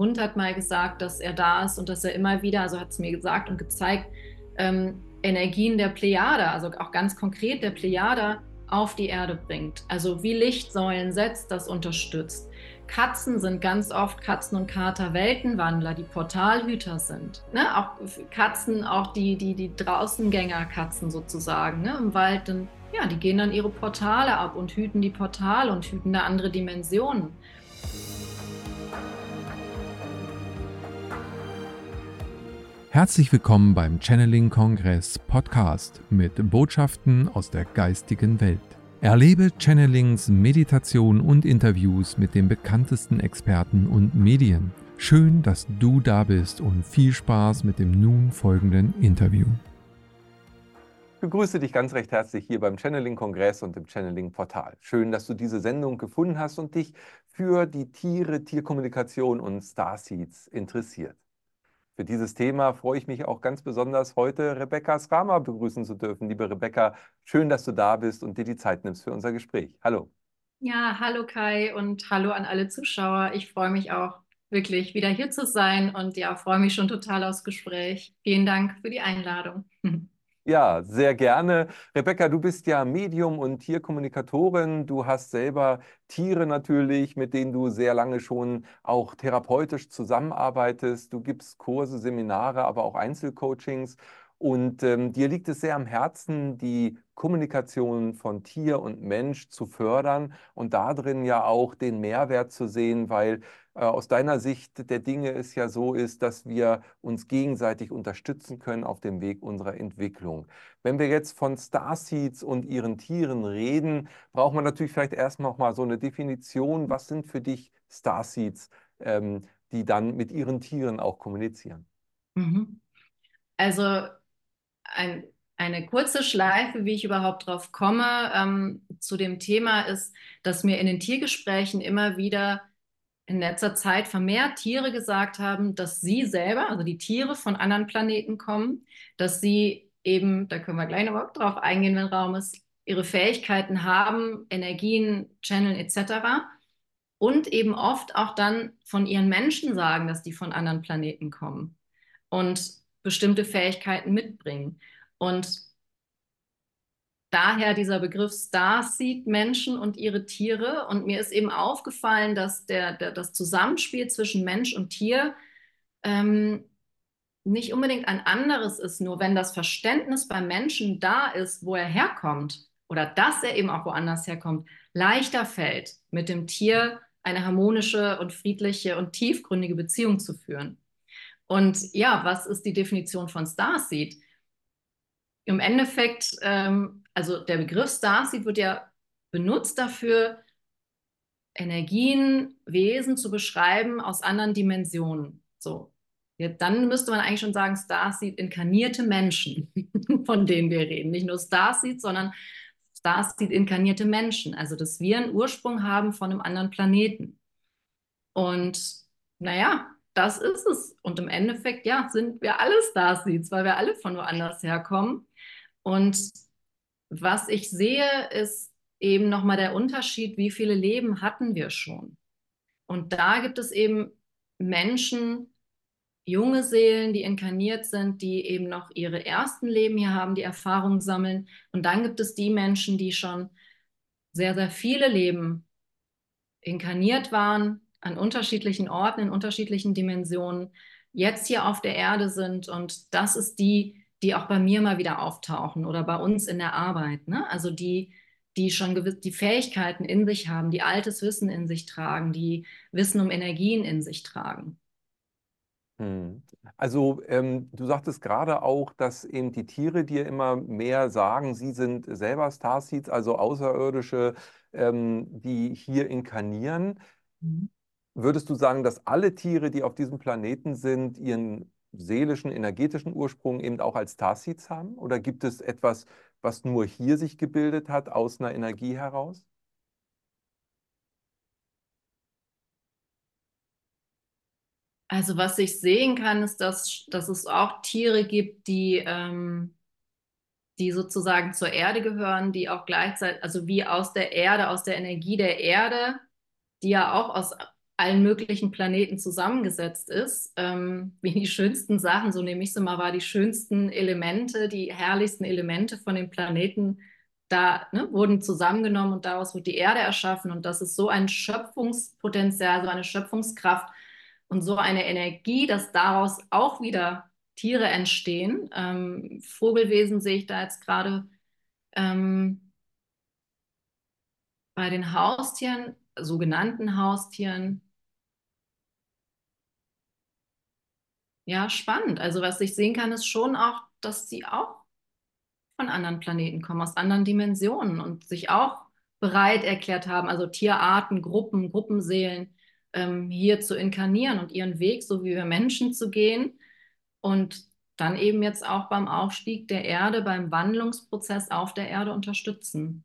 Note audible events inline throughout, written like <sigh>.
Hund hat mal gesagt, dass er da ist und dass er immer wieder, also hat es mir gesagt und gezeigt, ähm, Energien der Plejade, also auch ganz konkret der Plejade, auf die Erde bringt. Also wie Lichtsäulen setzt, das unterstützt. Katzen sind ganz oft Katzen und Kater Weltenwandler, die Portalhüter sind. Ne? Auch Katzen, auch die, die, die Draußengängerkatzen sozusagen ne? im Wald, dann, ja, die gehen dann ihre Portale ab und hüten die Portale und hüten da andere Dimensionen. Herzlich willkommen beim Channeling Kongress Podcast mit Botschaften aus der geistigen Welt. Erlebe Channelings, Meditation und Interviews mit den bekanntesten Experten und Medien. Schön, dass du da bist und viel Spaß mit dem nun folgenden Interview. Ich begrüße dich ganz recht herzlich hier beim Channeling Kongress und im Channeling Portal. Schön, dass du diese Sendung gefunden hast und dich für die Tiere, Tierkommunikation und Starseeds interessiert. Für dieses Thema freue ich mich auch ganz besonders, heute Rebecca Srama begrüßen zu dürfen. Liebe Rebecca, schön, dass du da bist und dir die Zeit nimmst für unser Gespräch. Hallo. Ja, hallo Kai und hallo an alle Zuschauer. Ich freue mich auch wirklich wieder hier zu sein und ja, freue mich schon total aufs Gespräch. Vielen Dank für die Einladung. <laughs> Ja, sehr gerne. Rebecca, du bist ja Medium und Tierkommunikatorin. Du hast selber Tiere natürlich, mit denen du sehr lange schon auch therapeutisch zusammenarbeitest. Du gibst Kurse, Seminare, aber auch Einzelcoachings. Und ähm, dir liegt es sehr am Herzen, die Kommunikation von Tier und Mensch zu fördern und darin ja auch den Mehrwert zu sehen, weil äh, aus deiner Sicht der Dinge es ja so ist, dass wir uns gegenseitig unterstützen können auf dem Weg unserer Entwicklung. Wenn wir jetzt von Starseeds und ihren Tieren reden, braucht man natürlich vielleicht erstmal noch mal so eine Definition. Was sind für dich Starseeds, ähm, die dann mit ihren Tieren auch kommunizieren? Mhm. Also ein, eine kurze Schleife, wie ich überhaupt drauf komme, ähm, zu dem Thema ist, dass mir in den Tiergesprächen immer wieder in letzter Zeit vermehrt Tiere gesagt haben, dass sie selber, also die Tiere von anderen Planeten kommen, dass sie eben, da können wir gleich noch drauf eingehen, wenn Raum ist, ihre Fähigkeiten haben, Energien, Channeln etc. Und eben oft auch dann von ihren Menschen sagen, dass die von anderen Planeten kommen und bestimmte Fähigkeiten mitbringen. Und daher dieser Begriff Starseed Menschen und ihre Tiere. Und mir ist eben aufgefallen, dass der, der das Zusammenspiel zwischen Mensch und Tier ähm, nicht unbedingt ein anderes ist, nur wenn das Verständnis beim Menschen da ist, wo er herkommt oder dass er eben auch woanders herkommt, leichter fällt, mit dem Tier eine harmonische und friedliche und tiefgründige Beziehung zu führen. Und ja, was ist die Definition von Starseed? Im Endeffekt ähm, also der Begriff Starseed wird ja benutzt dafür, Energien, Wesen zu beschreiben aus anderen Dimensionen. So. Ja, dann müsste man eigentlich schon sagen, Starseed inkarnierte Menschen, <laughs> von denen wir reden. Nicht nur Starseed, sondern Starseed inkarnierte Menschen. Also, dass wir einen Ursprung haben von einem anderen Planeten. Und naja, das ist es. Und im Endeffekt, ja, sind wir alle Starseeds, weil wir alle von woanders herkommen. Und was ich sehe, ist eben nochmal der Unterschied, wie viele Leben hatten wir schon. Und da gibt es eben Menschen, junge Seelen, die inkarniert sind, die eben noch ihre ersten Leben hier haben, die Erfahrung sammeln. Und dann gibt es die Menschen, die schon sehr, sehr viele Leben inkarniert waren, an unterschiedlichen Orten, in unterschiedlichen Dimensionen, jetzt hier auf der Erde sind. Und das ist die, die auch bei mir mal wieder auftauchen oder bei uns in der Arbeit. Ne? Also die, die schon gewiss, die Fähigkeiten in sich haben, die altes Wissen in sich tragen, die Wissen um Energien in sich tragen. Hm. Also ähm, du sagtest gerade auch, dass eben die Tiere dir immer mehr sagen, sie sind selber Starseeds, also Außerirdische, ähm, die hier inkarnieren. Mhm. Würdest du sagen, dass alle Tiere, die auf diesem Planeten sind, ihren seelischen, energetischen Ursprung eben auch als Starseeds haben? Oder gibt es etwas, was nur hier sich gebildet hat, aus einer Energie heraus? Also was ich sehen kann, ist, dass, dass es auch Tiere gibt, die, ähm, die sozusagen zur Erde gehören, die auch gleichzeitig, also wie aus der Erde, aus der Energie der Erde, die ja auch aus allen möglichen Planeten zusammengesetzt ist, ähm, <laughs> wie die schönsten Sachen, so nehme ich sie mal wahr, die schönsten Elemente, die herrlichsten Elemente von dem Planeten da ne, wurden zusammengenommen und daraus wurde die Erde erschaffen und das ist so ein Schöpfungspotenzial, so eine Schöpfungskraft und so eine Energie, dass daraus auch wieder Tiere entstehen. Ähm, Vogelwesen sehe ich da jetzt gerade ähm, bei den Haustieren, sogenannten Haustieren. Ja, spannend. Also was ich sehen kann, ist schon auch, dass sie auch von anderen Planeten kommen, aus anderen Dimensionen und sich auch bereit erklärt haben, also Tierarten, Gruppen, Gruppenseelen ähm, hier zu inkarnieren und ihren Weg, so wie wir Menschen zu gehen. Und dann eben jetzt auch beim Aufstieg der Erde, beim Wandlungsprozess auf der Erde unterstützen.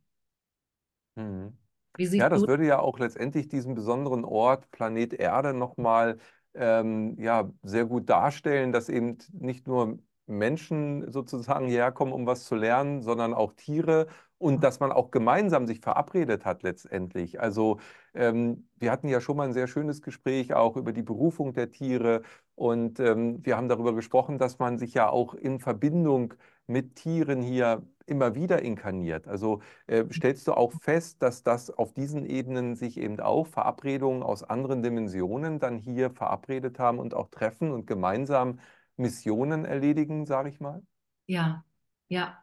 Mhm. ja, das würde ja auch letztendlich diesen besonderen Ort, Planet Erde, nochmal ähm, ja, sehr gut darstellen, dass eben nicht nur Menschen sozusagen hierher kommen, um was zu lernen, sondern auch Tiere und dass man auch gemeinsam sich verabredet hat letztendlich. Also ähm, wir hatten ja schon mal ein sehr schönes Gespräch auch über die Berufung der Tiere und ähm, wir haben darüber gesprochen, dass man sich ja auch in Verbindung mit Tieren hier immer wieder inkarniert. Also äh, stellst du auch fest, dass das auf diesen Ebenen sich eben auch Verabredungen aus anderen Dimensionen dann hier verabredet haben und auch treffen und gemeinsam Missionen erledigen, sage ich mal? Ja, ja.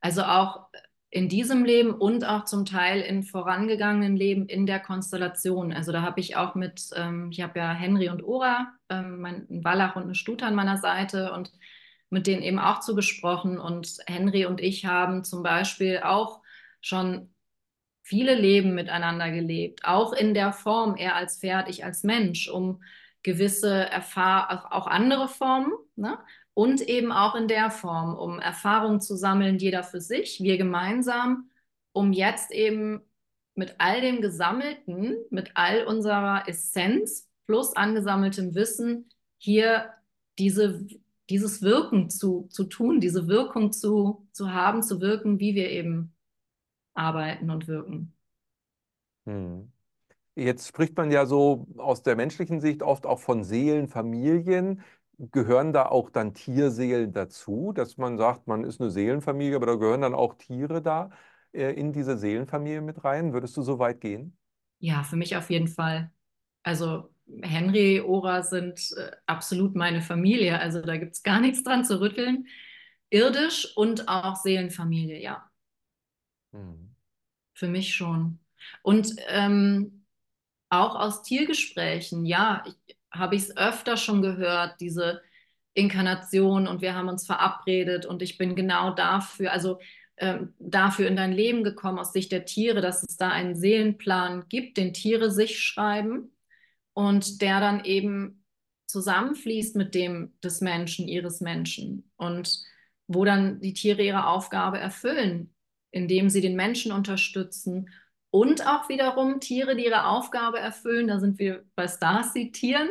Also auch in diesem Leben und auch zum Teil in vorangegangenen Leben in der Konstellation. Also da habe ich auch mit, ähm, ich habe ja Henry und Ora, ähm, mein, ein Wallach und eine Stute an meiner Seite und mit denen eben auch zugesprochen. Und Henry und ich haben zum Beispiel auch schon viele Leben miteinander gelebt, auch in der Form, er als Pferd, ich als Mensch, um gewisse Erfahrungen, auch andere Formen, ne? und eben auch in der Form, um Erfahrungen zu sammeln, jeder für sich, wir gemeinsam, um jetzt eben mit all dem Gesammelten, mit all unserer Essenz plus angesammeltem Wissen hier diese, dieses Wirken zu, zu tun, diese Wirkung zu, zu haben, zu wirken, wie wir eben arbeiten und wirken. Hm. Jetzt spricht man ja so aus der menschlichen Sicht oft auch von Seelenfamilien. Gehören da auch dann Tierseelen dazu, dass man sagt, man ist eine Seelenfamilie, aber da gehören dann auch Tiere da äh, in diese Seelenfamilie mit rein? Würdest du so weit gehen? Ja, für mich auf jeden Fall. Also Henry, Ora sind äh, absolut meine Familie. Also da gibt es gar nichts dran zu rütteln. Irdisch und auch Seelenfamilie, ja. Hm. Für mich schon. Und ähm, auch aus Tiergesprächen, ja, habe ich es öfter schon gehört, diese Inkarnation und wir haben uns verabredet und ich bin genau dafür, also ähm, dafür in dein Leben gekommen aus Sicht der Tiere, dass es da einen Seelenplan gibt, den Tiere sich schreiben und der dann eben zusammenfließt mit dem des Menschen, ihres Menschen und wo dann die Tiere ihre Aufgabe erfüllen, indem sie den Menschen unterstützen und auch wiederum Tiere, die ihre Aufgabe erfüllen, da sind wir bei Starseed-Tieren,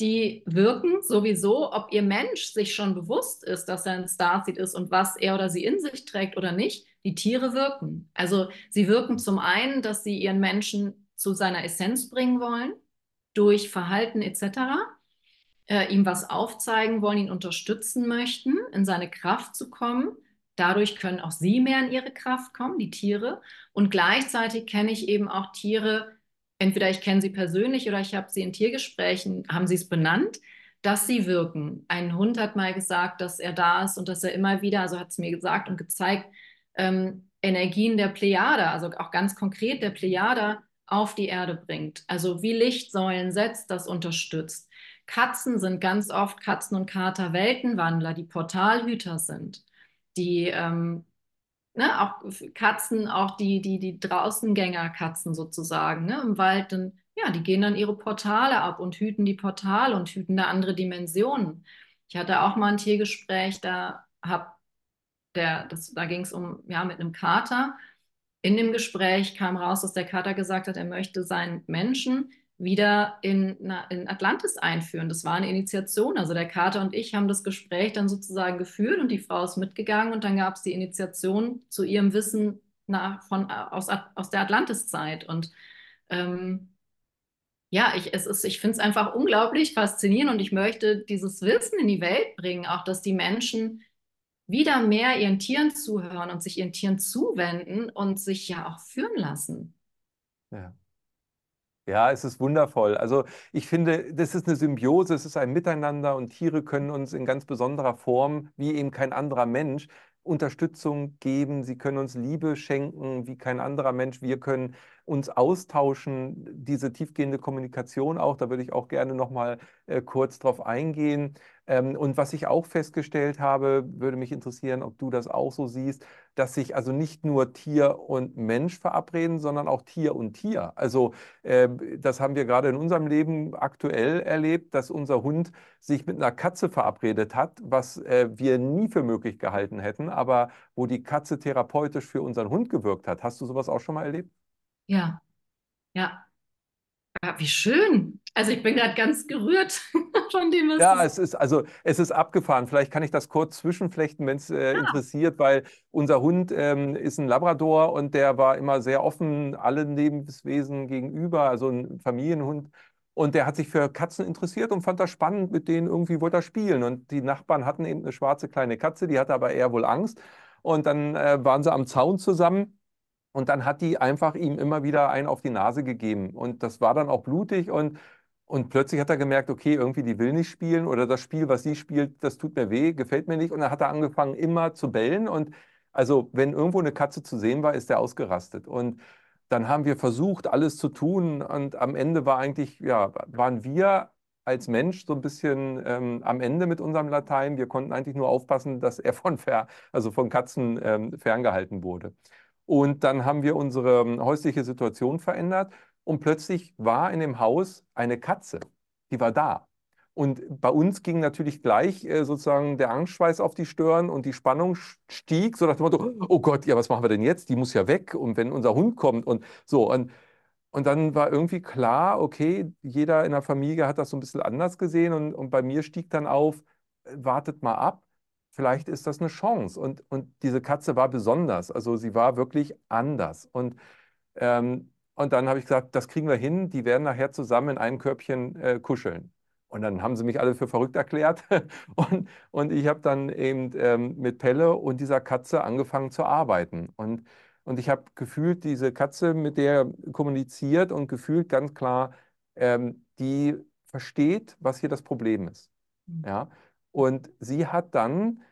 die wirken sowieso, ob ihr Mensch sich schon bewusst ist, dass er ein Starseed ist und was er oder sie in sich trägt oder nicht. Die Tiere wirken. Also sie wirken zum einen, dass sie ihren Menschen zu seiner Essenz bringen wollen, durch Verhalten etc., äh, ihm was aufzeigen wollen, ihn unterstützen möchten, in seine Kraft zu kommen Dadurch können auch sie mehr in ihre Kraft kommen, die Tiere. Und gleichzeitig kenne ich eben auch Tiere, entweder ich kenne sie persönlich oder ich habe sie in Tiergesprächen, haben sie es benannt, dass sie wirken. Ein Hund hat mal gesagt, dass er da ist und dass er immer wieder, also hat es mir gesagt und gezeigt, ähm, Energien der Plejade, also auch ganz konkret der Plejade auf die Erde bringt. Also wie Lichtsäulen setzt, das unterstützt. Katzen sind ganz oft Katzen und Kater Weltenwandler, die Portalhüter sind die ähm, ne, auch Katzen, auch die, die, die Draußengängerkatzen sozusagen, ne, im Wald, dann, ja, die gehen dann ihre Portale ab und hüten die Portale und hüten da andere Dimensionen. Ich hatte auch mal ein Tiergespräch, da hab der, das, da ging es um, ja, mit einem Kater. In dem Gespräch kam raus, dass der Kater gesagt hat, er möchte seinen Menschen wieder in, in Atlantis einführen. Das war eine Initiation. Also der Kater und ich haben das Gespräch dann sozusagen geführt und die Frau ist mitgegangen und dann gab es die Initiation zu ihrem Wissen nach, von, aus, aus der Atlantiszeit. Und ähm, ja, ich, es ist, ich finde es einfach unglaublich faszinierend und ich möchte dieses Wissen in die Welt bringen, auch dass die Menschen wieder mehr ihren Tieren zuhören und sich ihren Tieren zuwenden und sich ja auch führen lassen. Ja. Ja, es ist wundervoll. Also ich finde, das ist eine Symbiose, es ist ein Miteinander und Tiere können uns in ganz besonderer Form, wie eben kein anderer Mensch, Unterstützung geben, sie können uns Liebe schenken wie kein anderer Mensch. Wir können uns austauschen, diese tiefgehende Kommunikation auch, da würde ich auch gerne noch mal äh, kurz drauf eingehen. Ähm, und was ich auch festgestellt habe, würde mich interessieren, ob du das auch so siehst, dass sich also nicht nur Tier und Mensch verabreden, sondern auch Tier und Tier. Also äh, das haben wir gerade in unserem Leben aktuell erlebt, dass unser Hund sich mit einer Katze verabredet hat, was äh, wir nie für möglich gehalten hätten, aber wo die Katze therapeutisch für unseren Hund gewirkt hat. Hast du sowas auch schon mal erlebt? Ja, ja. Ja, wie schön. Also ich bin gerade ganz gerührt <laughs> von dem, was Ja, es ist also es ist abgefahren. Vielleicht kann ich das kurz zwischenflechten, wenn es äh, Ja. interessiert, weil unser Hund ähm, ist ein Labrador und der war immer sehr offen allen Lebenswesen gegenüber, also ein Familienhund. Und der hat sich für Katzen interessiert und fand das spannend, mit denen irgendwie wollte er spielen. Und die Nachbarn hatten eben eine schwarze kleine Katze, die hatte aber eher wohl Angst. Und dann äh, waren sie am Zaun zusammen. Und dann hat die einfach ihm immer wieder einen auf die Nase gegeben. Und das war dann auch blutig. Und, und plötzlich hat er gemerkt, okay, irgendwie die will nicht spielen oder das Spiel, was sie spielt, das tut mir weh, gefällt mir nicht. Und dann hat er angefangen, immer zu bellen. Und also, wenn irgendwo eine Katze zu sehen war, ist er ausgerastet. Und dann haben wir versucht, alles zu tun. Und am Ende war eigentlich, ja, waren wir als Mensch so ein bisschen ähm, am Ende mit unserem Latein. Wir konnten eigentlich nur aufpassen, dass er von, fer also von Katzen ähm, ferngehalten wurde. Und dann haben wir unsere ähm, häusliche Situation verändert und plötzlich war in dem Haus eine Katze, die war da. Und bei uns ging natürlich gleich äh, sozusagen der Angstschweiß auf die Stirn und die Spannung stieg, so nach dem Motto, oh Gott, ja, was machen wir denn jetzt? Die muss ja weg und wenn unser Hund kommt und so. Und, und dann war irgendwie klar, okay, jeder in der Familie hat das so ein bisschen anders gesehen und, und bei mir stieg dann auf, wartet mal ab vielleicht ist das eine Chance. Und, und diese Katze war besonders, also sie war wirklich anders. Und, ähm, und dann habe ich gesagt, das kriegen wir hin, die werden nachher zusammen in einem Körbchen äh, kuscheln. Und dann haben sie mich alle für verrückt erklärt. <laughs> Und, und ich habe dann eben ähm, mit Pelle und dieser Katze angefangen zu arbeiten. Und, und ich habe gefühlt, diese Katze, mit der er kommuniziert und gefühlt ganz klar, ähm, die versteht, was hier das Problem ist. Mhm. Ja? Und sie hat dann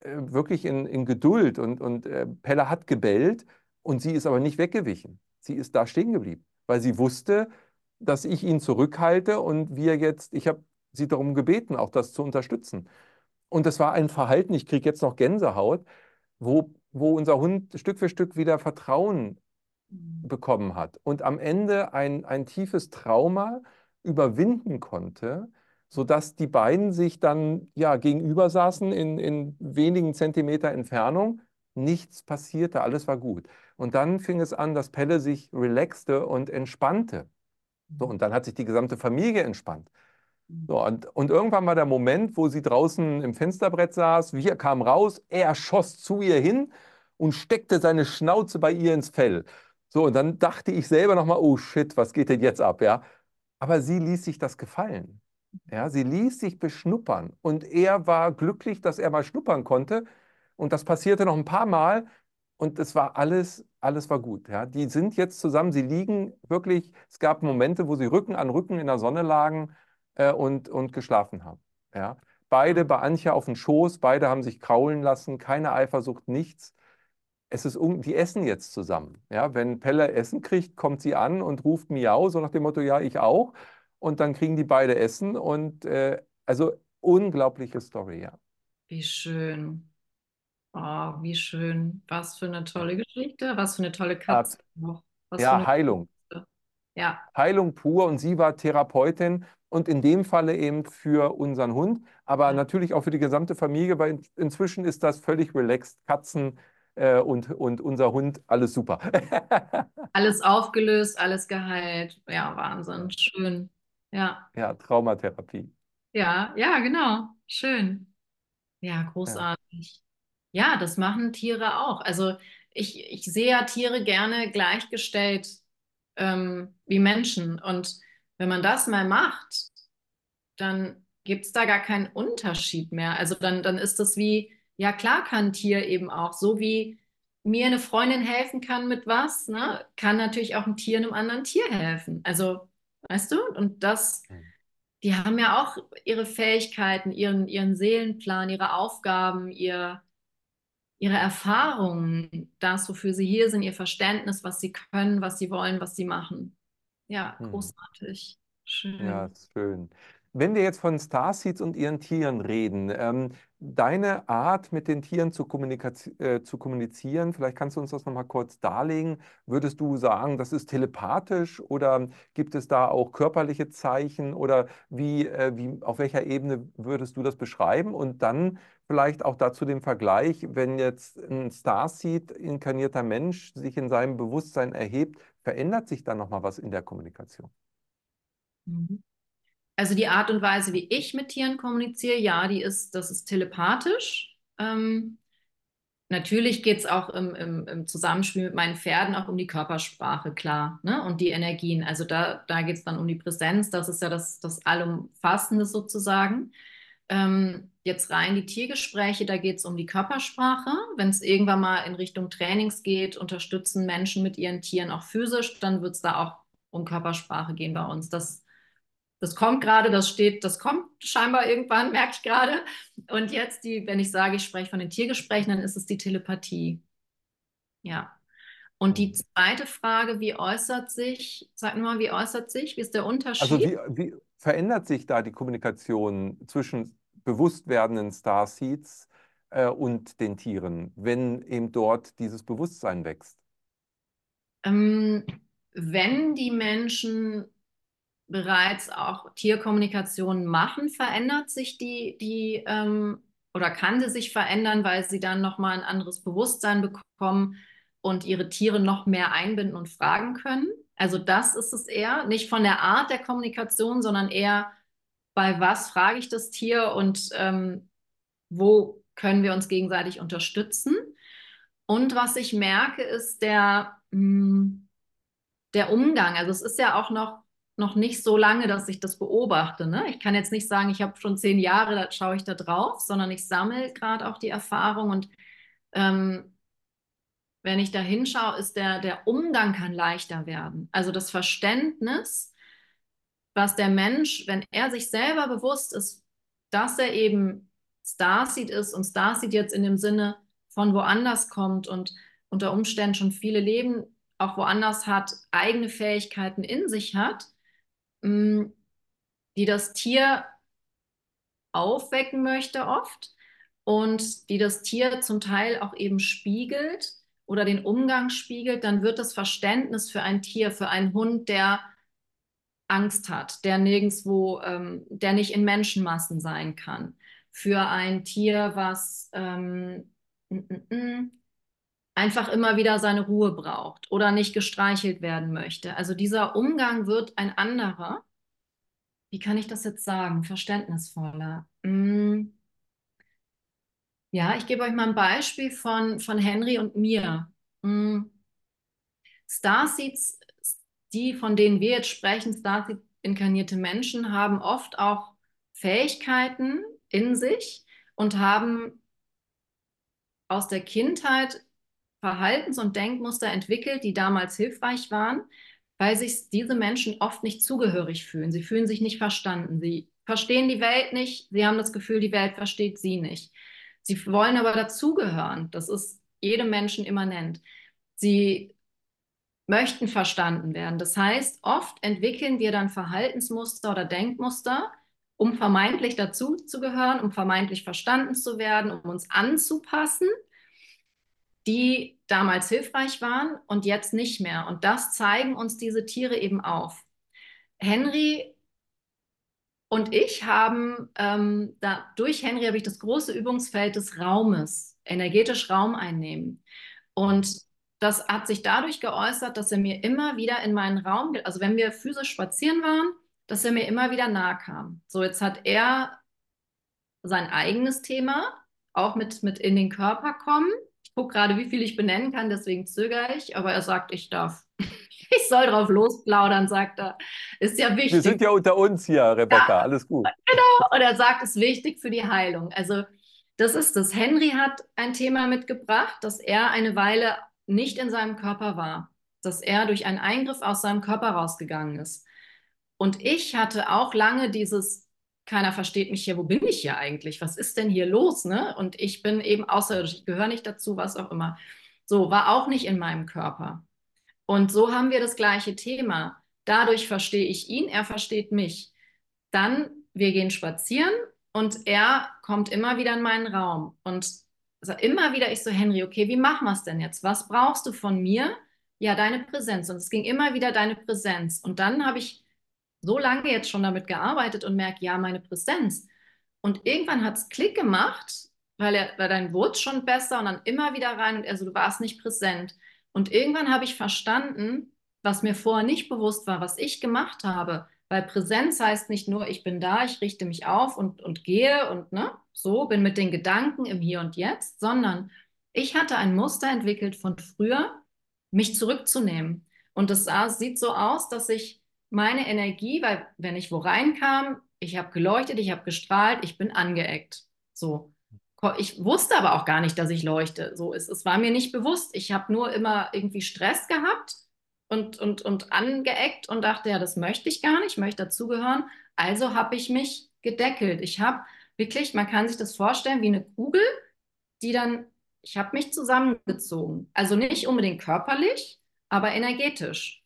äh, wirklich in, in Geduld und, und äh, Pelle hat gebellt und sie ist aber nicht weggewichen. Sie ist da stehen geblieben, weil sie wusste, dass ich ihn zurückhalte und wir jetzt, ich habe sie darum gebeten, auch das zu unterstützen. Und das war ein Verhalten, ich kriege jetzt noch Gänsehaut, wo, wo unser Hund Stück für Stück wieder Vertrauen bekommen hat und am Ende ein, ein tiefes Trauma überwinden konnte, sodass die beiden sich dann ja, gegenüber saßen in, in wenigen Zentimeter Entfernung. Nichts passierte, alles war gut. Und dann fing es an, dass Pelle sich relaxte und entspannte. So, und dann hat sich die gesamte Familie entspannt. So, und, und irgendwann war der Moment, wo sie draußen im Fensterbrett saß, wir kamen raus, er schoss zu ihr hin und steckte seine Schnauze bei ihr ins Fell. So, und dann dachte ich selber nochmal, oh shit, was geht denn jetzt ab, ja? Aber sie ließ sich das gefallen. Ja, sie ließ sich beschnuppern und er war glücklich, dass er mal schnuppern konnte. Und das passierte noch ein paar Mal und es war alles, alles war gut. Ja, die sind jetzt zusammen, sie liegen wirklich, es gab Momente, wo sie Rücken an Rücken in der Sonne lagen äh, und, und geschlafen haben. Ja, beide bei Antje auf dem Schoß, beide haben sich kraulen lassen, keine Eifersucht, nichts. Es ist, die essen jetzt zusammen. Ja, wenn Pelle Essen kriegt, kommt sie an und ruft Miau, so nach dem Motto, ja, ich auch. Und dann kriegen die beide Essen und äh, also unglaubliche Story, ja. Wie schön. Oh, wie schön. Was für eine tolle Geschichte. Was für eine tolle Katze. Was Ja, Heilung. Geschichte. Ja. Heilung pur und sie war Therapeutin und in dem Falle eben für unseren Hund, aber Ja. natürlich auch für die gesamte Familie, weil in, inzwischen ist das völlig relaxed. Katzen äh, und, und unser Hund, alles super. <laughs> Alles aufgelöst, alles geheilt. Ja, Wahnsinn. Schön. Ja. Ja, Traumatherapie. Ja, ja, genau. Schön. Ja, Ja. großartig. Ja, das machen Tiere auch. Also ich, ich sehe ja Tiere gerne gleichgestellt ähm, wie Menschen. Und wenn man das mal macht, dann gibt es da gar keinen Unterschied mehr. Also dann, dann ist das wie, ja klar kann ein Tier eben auch, so wie mir eine Freundin helfen kann mit was, ne, kann natürlich auch ein Tier einem anderen Tier helfen. Also, weißt du, und das, mhm. die haben ja auch ihre Fähigkeiten, ihren, ihren Seelenplan, ihre Aufgaben, ihr, ihre Erfahrungen, das, wofür sie hier sind, ihr Verständnis, was sie können, was sie wollen, was sie machen. Ja, mhm. großartig. Schön. Ja, schön. Wenn wir jetzt von Starseeds und ihren Tieren reden, ähm, deine Art mit den Tieren zu, äh, zu, kommunizieren, vielleicht kannst du uns das nochmal kurz darlegen. Würdest du sagen, das ist telepathisch oder gibt es da auch körperliche Zeichen oder wie, äh, wie, auf welcher Ebene würdest du das beschreiben? Und dann vielleicht auch dazu den Vergleich, wenn jetzt ein Starseed, inkarnierter Mensch, sich in seinem Bewusstsein erhebt, verändert sich dann nochmal was in der Kommunikation? Mhm. Also die Art und Weise, wie ich mit Tieren kommuniziere, ja, die ist, das ist telepathisch. Ähm, natürlich geht es auch im, im, im, Zusammenspiel mit meinen Pferden auch um die Körpersprache, klar, ne? Und die Energien. Also da, da geht es dann um die Präsenz, das ist ja das, das Allumfassende sozusagen. Ähm, jetzt rein die Tiergespräche, da geht es um die Körpersprache. Wenn es irgendwann mal in Richtung Trainings geht, unterstützen Menschen mit ihren Tieren auch physisch, dann wird es da auch um Körpersprache gehen bei uns. Das das kommt gerade, das steht, das kommt scheinbar irgendwann, <laughs> merke ich gerade. Und jetzt die, wenn ich sage, ich spreche von den Tiergesprächen, dann ist es die Telepathie. Ja. Und die zweite Frage, wie äußert sich, sag mal, wie äußert sich, wie ist der Unterschied? Also wie, wie verändert sich da die Kommunikation zwischen bewusst werdenden Starseeds äh, und den Tieren, wenn eben dort dieses Bewusstsein wächst? Ähm, wenn die Menschen bereits auch Tierkommunikation machen, verändert sich die, die ähm, oder kann sie sich verändern, weil sie dann nochmal ein anderes Bewusstsein bekommen und ihre Tiere noch mehr einbinden und fragen können. Also das ist es eher, nicht von der Art der Kommunikation, sondern eher bei was frage ich das Tier und ähm, wo können wir uns gegenseitig unterstützen. Und was ich merke, ist der, mh, hm, der Umgang. Also es ist ja auch noch noch nicht so lange, dass ich das beobachte. Ne? Ich kann jetzt nicht sagen, ich habe schon zehn Jahre, da schaue ich da drauf, sondern ich sammle gerade auch die Erfahrung und ähm, wenn ich da hinschaue, ist der, der Umgang kann leichter werden. Also das Verständnis, was der Mensch, wenn er sich selber bewusst ist, dass er eben Starseed ist und Starseed jetzt in dem Sinne von woanders kommt und unter Umständen schon viele Leben auch woanders hat, eigene Fähigkeiten in sich hat, die das Tier aufwecken möchte oft und die das Tier zum Teil auch eben spiegelt oder den Umgang spiegelt, dann wird das Verständnis für ein Tier, für einen Hund, der Angst hat, der nirgendwo, ähm, der nicht in Menschenmassen sein kann, für ein Tier, was ähm, n -n -n, einfach immer wieder seine Ruhe braucht oder nicht gestreichelt werden möchte. Also dieser Umgang wird ein anderer. Wie kann ich das jetzt sagen? Verständnisvoller. Hm. Ja, ich gebe euch mal ein Beispiel von, von Henry und mir. Hm. Starseeds, die, von denen wir jetzt sprechen, Starseed inkarnierte Menschen, haben oft auch Fähigkeiten in sich und haben aus der Kindheit Verhaltens- und Denkmuster entwickelt, die damals hilfreich waren, weil sich diese Menschen oft nicht zugehörig fühlen. Sie fühlen sich nicht verstanden. Sie verstehen die Welt nicht. Sie haben das Gefühl, die Welt versteht sie nicht. Sie wollen aber dazugehören. Das ist jedem Menschen immanent. Sie möchten verstanden werden. Das heißt, oft entwickeln wir dann Verhaltensmuster oder Denkmuster, um vermeintlich dazuzugehören, um vermeintlich verstanden zu werden, um uns anzupassen die damals hilfreich waren und jetzt nicht mehr. Und das zeigen uns diese Tiere eben auf. Henry und ich haben, ähm, da, durch Henry habe ich das große Übungsfeld des Raumes, energetisch Raum einnehmen. Und das hat sich dadurch geäußert, dass er mir immer wieder in meinen Raum, also wenn wir physisch spazieren waren, dass er mir immer wieder nahe kam. So, jetzt hat er sein eigenes Thema, auch mit, mit in den Körper kommen gucke gerade, wie viel ich benennen kann, deswegen zögere ich, aber er sagt, ich darf. <laughs> ich soll drauf losplaudern, sagt er. Ist ja wichtig. Wir sind ja unter uns hier, Rebecca, ja, alles gut. Genau, und er sagt, es ist wichtig für die Heilung. Also das ist das. Henry hat ein Thema mitgebracht, dass er eine Weile nicht in seinem Körper war, dass er durch einen Eingriff aus seinem Körper rausgegangen ist. Und ich hatte auch lange dieses, keiner versteht mich hier, wo bin ich hier eigentlich? Was ist denn hier los? Ne? Und ich bin eben außerirdisch, ich gehöre nicht dazu, was auch immer. So, war auch nicht in meinem Körper. Und so haben wir das gleiche Thema. Dadurch verstehe ich ihn, er versteht mich. Dann, wir gehen spazieren und er kommt immer wieder in meinen Raum. Und immer wieder ich so, Henry, okay, wie machen wir es denn jetzt? Was brauchst du von mir? Ja, deine Präsenz. Und es ging immer wieder deine Präsenz. Und dann habe ich so lange jetzt schon damit gearbeitet und merke, ja, meine Präsenz. Und irgendwann hat es Klick gemacht, weil, er, weil dann wurde schon besser und dann immer wieder rein und er so, du warst nicht präsent. Und irgendwann habe ich verstanden, was mir vorher nicht bewusst war, was ich gemacht habe. Weil Präsenz heißt nicht nur, ich bin da, ich richte mich auf und, und gehe und ne, so, bin mit den Gedanken im Hier und Jetzt, sondern ich hatte ein Muster entwickelt von früher, mich zurückzunehmen. Und das sieht so aus, dass ich meine Energie, weil wenn ich wo reinkam, ich habe geleuchtet, ich habe gestrahlt, ich bin angeeckt. So. Ich wusste aber auch gar nicht, dass ich leuchte. So, es, es war mir nicht bewusst. Ich habe nur immer irgendwie Stress gehabt und, und, und angeeckt und dachte, ja, das möchte ich gar nicht, ich möchte dazugehören. Also habe ich mich gedeckelt. Ich habe wirklich, man kann sich das vorstellen, wie eine Kugel, die dann, ich habe mich zusammengezogen. Also nicht unbedingt körperlich, aber energetisch.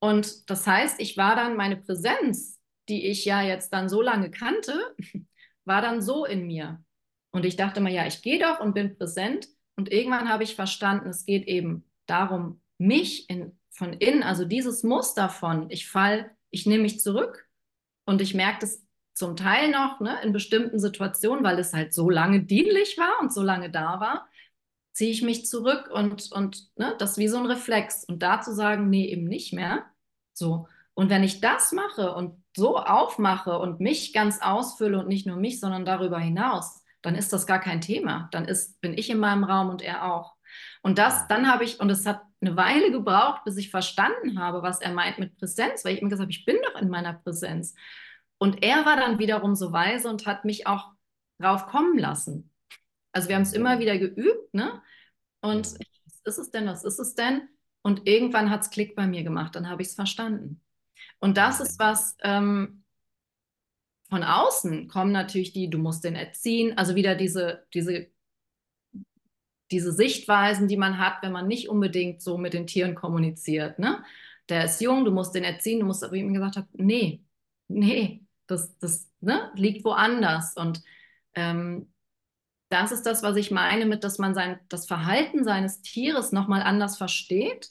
Und das heißt, ich war dann meine Präsenz, die ich ja jetzt dann so lange kannte, <laughs> war dann so in mir. Und ich dachte mal, ja, ich gehe doch und bin präsent. Und irgendwann habe ich verstanden, es geht eben darum, mich in, von innen, also dieses Muster von, ich fall, ich nehme mich zurück und ich merke das zum Teil noch ne, in bestimmten Situationen, weil es halt so lange dienlich war und so lange da war, ziehe ich mich zurück und, und ne, das wie so ein Reflex. Und da zu sagen, nee, eben nicht mehr. So. Und wenn ich das mache und so aufmache und mich ganz ausfülle und nicht nur mich, sondern darüber hinaus, dann ist das gar kein Thema. Dann ist, bin ich in meinem Raum und er auch. Und das, dann habe ich, und es hat eine Weile gebraucht, bis ich verstanden habe, was er meint mit Präsenz, weil ich immer gesagt habe, ich bin doch in meiner Präsenz. Und er war dann wiederum so weise und hat mich auch drauf kommen lassen. Also wir haben es immer wieder geübt, ne? Und was ist es denn, was ist es denn? Und irgendwann hat es Klick bei mir gemacht, dann habe ich es verstanden. Und das ist was, ähm, von außen kommen natürlich die, du musst den erziehen, also wieder diese, diese, diese Sichtweisen, die man hat, wenn man nicht unbedingt so mit den Tieren kommuniziert. Ne? Der ist jung, du musst den erziehen, du musst, aber ich ihm gesagt habe, nee, nee, das, das ne, liegt woanders. Und ähm, das ist das, was ich meine mit, dass man sein, das Verhalten seines Tieres nochmal anders versteht,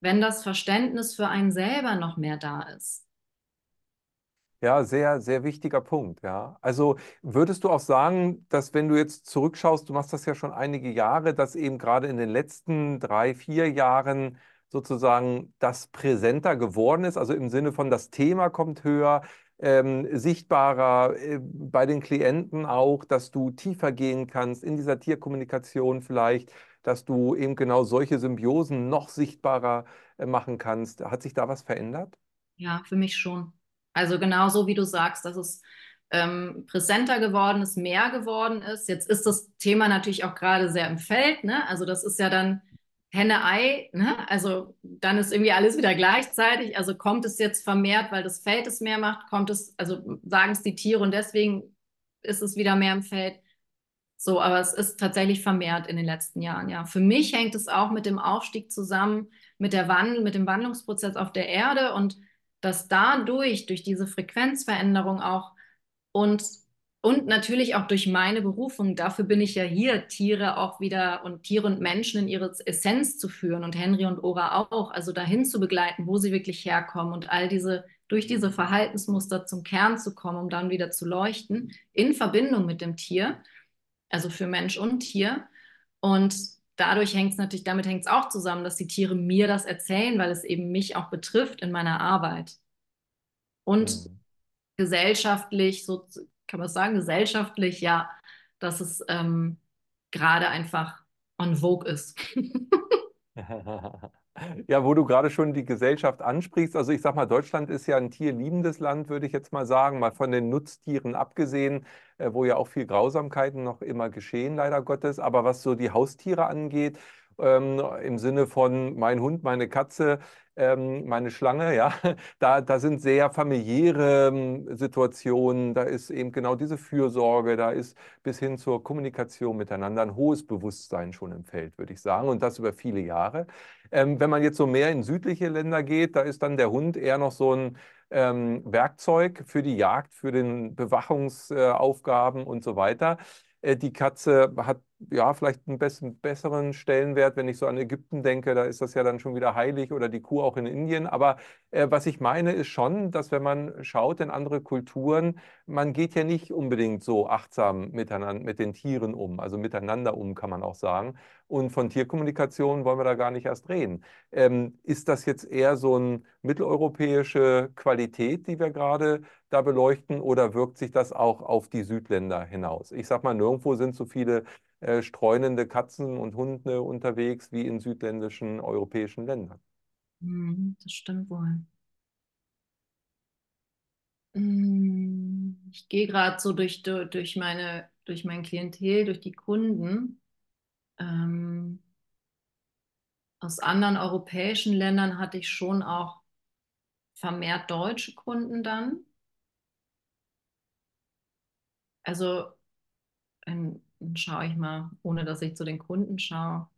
wenn das Verständnis für einen selber noch mehr da ist. Ja, sehr, sehr wichtiger Punkt, ja. Also würdest du auch sagen, dass wenn du jetzt zurückschaust, du machst das ja schon einige Jahre, dass eben gerade in den letzten drei, vier Jahren sozusagen das präsenter geworden ist, also im Sinne von das Thema kommt höher, ähm, sichtbarer äh, bei den Klienten auch, dass du tiefer gehen kannst in dieser Tierkommunikation vielleicht, dass du eben genau solche Symbiosen noch sichtbarer äh, machen kannst. Hat sich da was verändert? Ja, für mich schon. Also genauso wie du sagst, dass es ähm, präsenter geworden ist, mehr geworden ist. Jetzt ist das Thema natürlich auch gerade sehr im Feld. Ne? Also das ist ja dann Henne-Ei, ne? also dann ist irgendwie alles wieder gleichzeitig. Also kommt es jetzt vermehrt, weil das Feld es mehr macht, kommt es, also sagen es die Tiere und deswegen ist es wieder mehr im Feld. So, aber es ist tatsächlich vermehrt in den letzten Jahren, ja. Für mich hängt es auch mit dem Aufstieg zusammen, mit der Wandel, mit dem Wandlungsprozess auf der Erde und dass dadurch, durch diese Frequenzveränderung auch und und natürlich auch durch meine Berufung, dafür bin ich ja hier, Tiere auch wieder und Tiere und Menschen in ihre Essenz zu führen und Henry und Ora auch, also dahin zu begleiten, wo sie wirklich herkommen und all diese, durch diese Verhaltensmuster zum Kern zu kommen, um dann wieder zu leuchten, in Verbindung mit dem Tier, also für Mensch und Tier. Und dadurch hängt es natürlich, damit hängt es auch zusammen, dass die Tiere mir das erzählen, weil es eben mich auch betrifft in meiner Arbeit. Und mhm. gesellschaftlich, so kann man sagen, gesellschaftlich, ja, dass es ähm, gerade einfach on vogue ist. <laughs> Ja, wo du gerade schon die Gesellschaft ansprichst, also ich sag mal, Deutschland ist ja ein tierliebendes Land, würde ich jetzt mal sagen, mal von den Nutztieren abgesehen, äh, wo ja auch viel Grausamkeiten noch immer geschehen, leider Gottes. Aber was so die Haustiere angeht, ähm, im Sinne von mein Hund, meine Katze, ähm, meine Schlange, ja, <laughs> da, da sind sehr familiäre ähm, Situationen, da ist eben genau diese Fürsorge, da ist bis hin zur Kommunikation miteinander ein hohes Bewusstsein schon im Feld, würde ich sagen, und das über viele Jahre. Ähm, wenn man jetzt so mehr in südliche Länder geht, da ist dann der Hund eher noch so ein ähm, Werkzeug für die Jagd, für den Bewachungsaufgaben und so weiter. Äh, die Katze hat ja vielleicht einen besseren Stellenwert, wenn ich so an Ägypten denke, da ist das ja dann schon wieder heilig oder die Kuh auch in Indien. Aber äh, was ich meine, ist schon, dass wenn man schaut in andere Kulturen, man geht ja nicht unbedingt so achtsam miteinander, mit den Tieren um, also miteinander um, kann man auch sagen. Und von Tierkommunikation wollen wir da gar nicht erst reden. Ähm, ist das jetzt eher so eine mitteleuropäische Qualität, die wir gerade da beleuchten, oder wirkt sich das auch auf die Südländer hinaus? Ich sag mal, nirgendwo sind so viele äh, streunende Katzen und Hunde unterwegs wie in südländischen europäischen Ländern. Mhm, das stimmt wohl. Mm, ich gehe gerade so durch, durch, meine, durch mein Klientel, durch die Kunden. Ähm, aus anderen europäischen Ländern hatte ich schon auch vermehrt deutsche Kunden dann. Also in, schaue ich mal, ohne dass ich zu den Kunden schaue.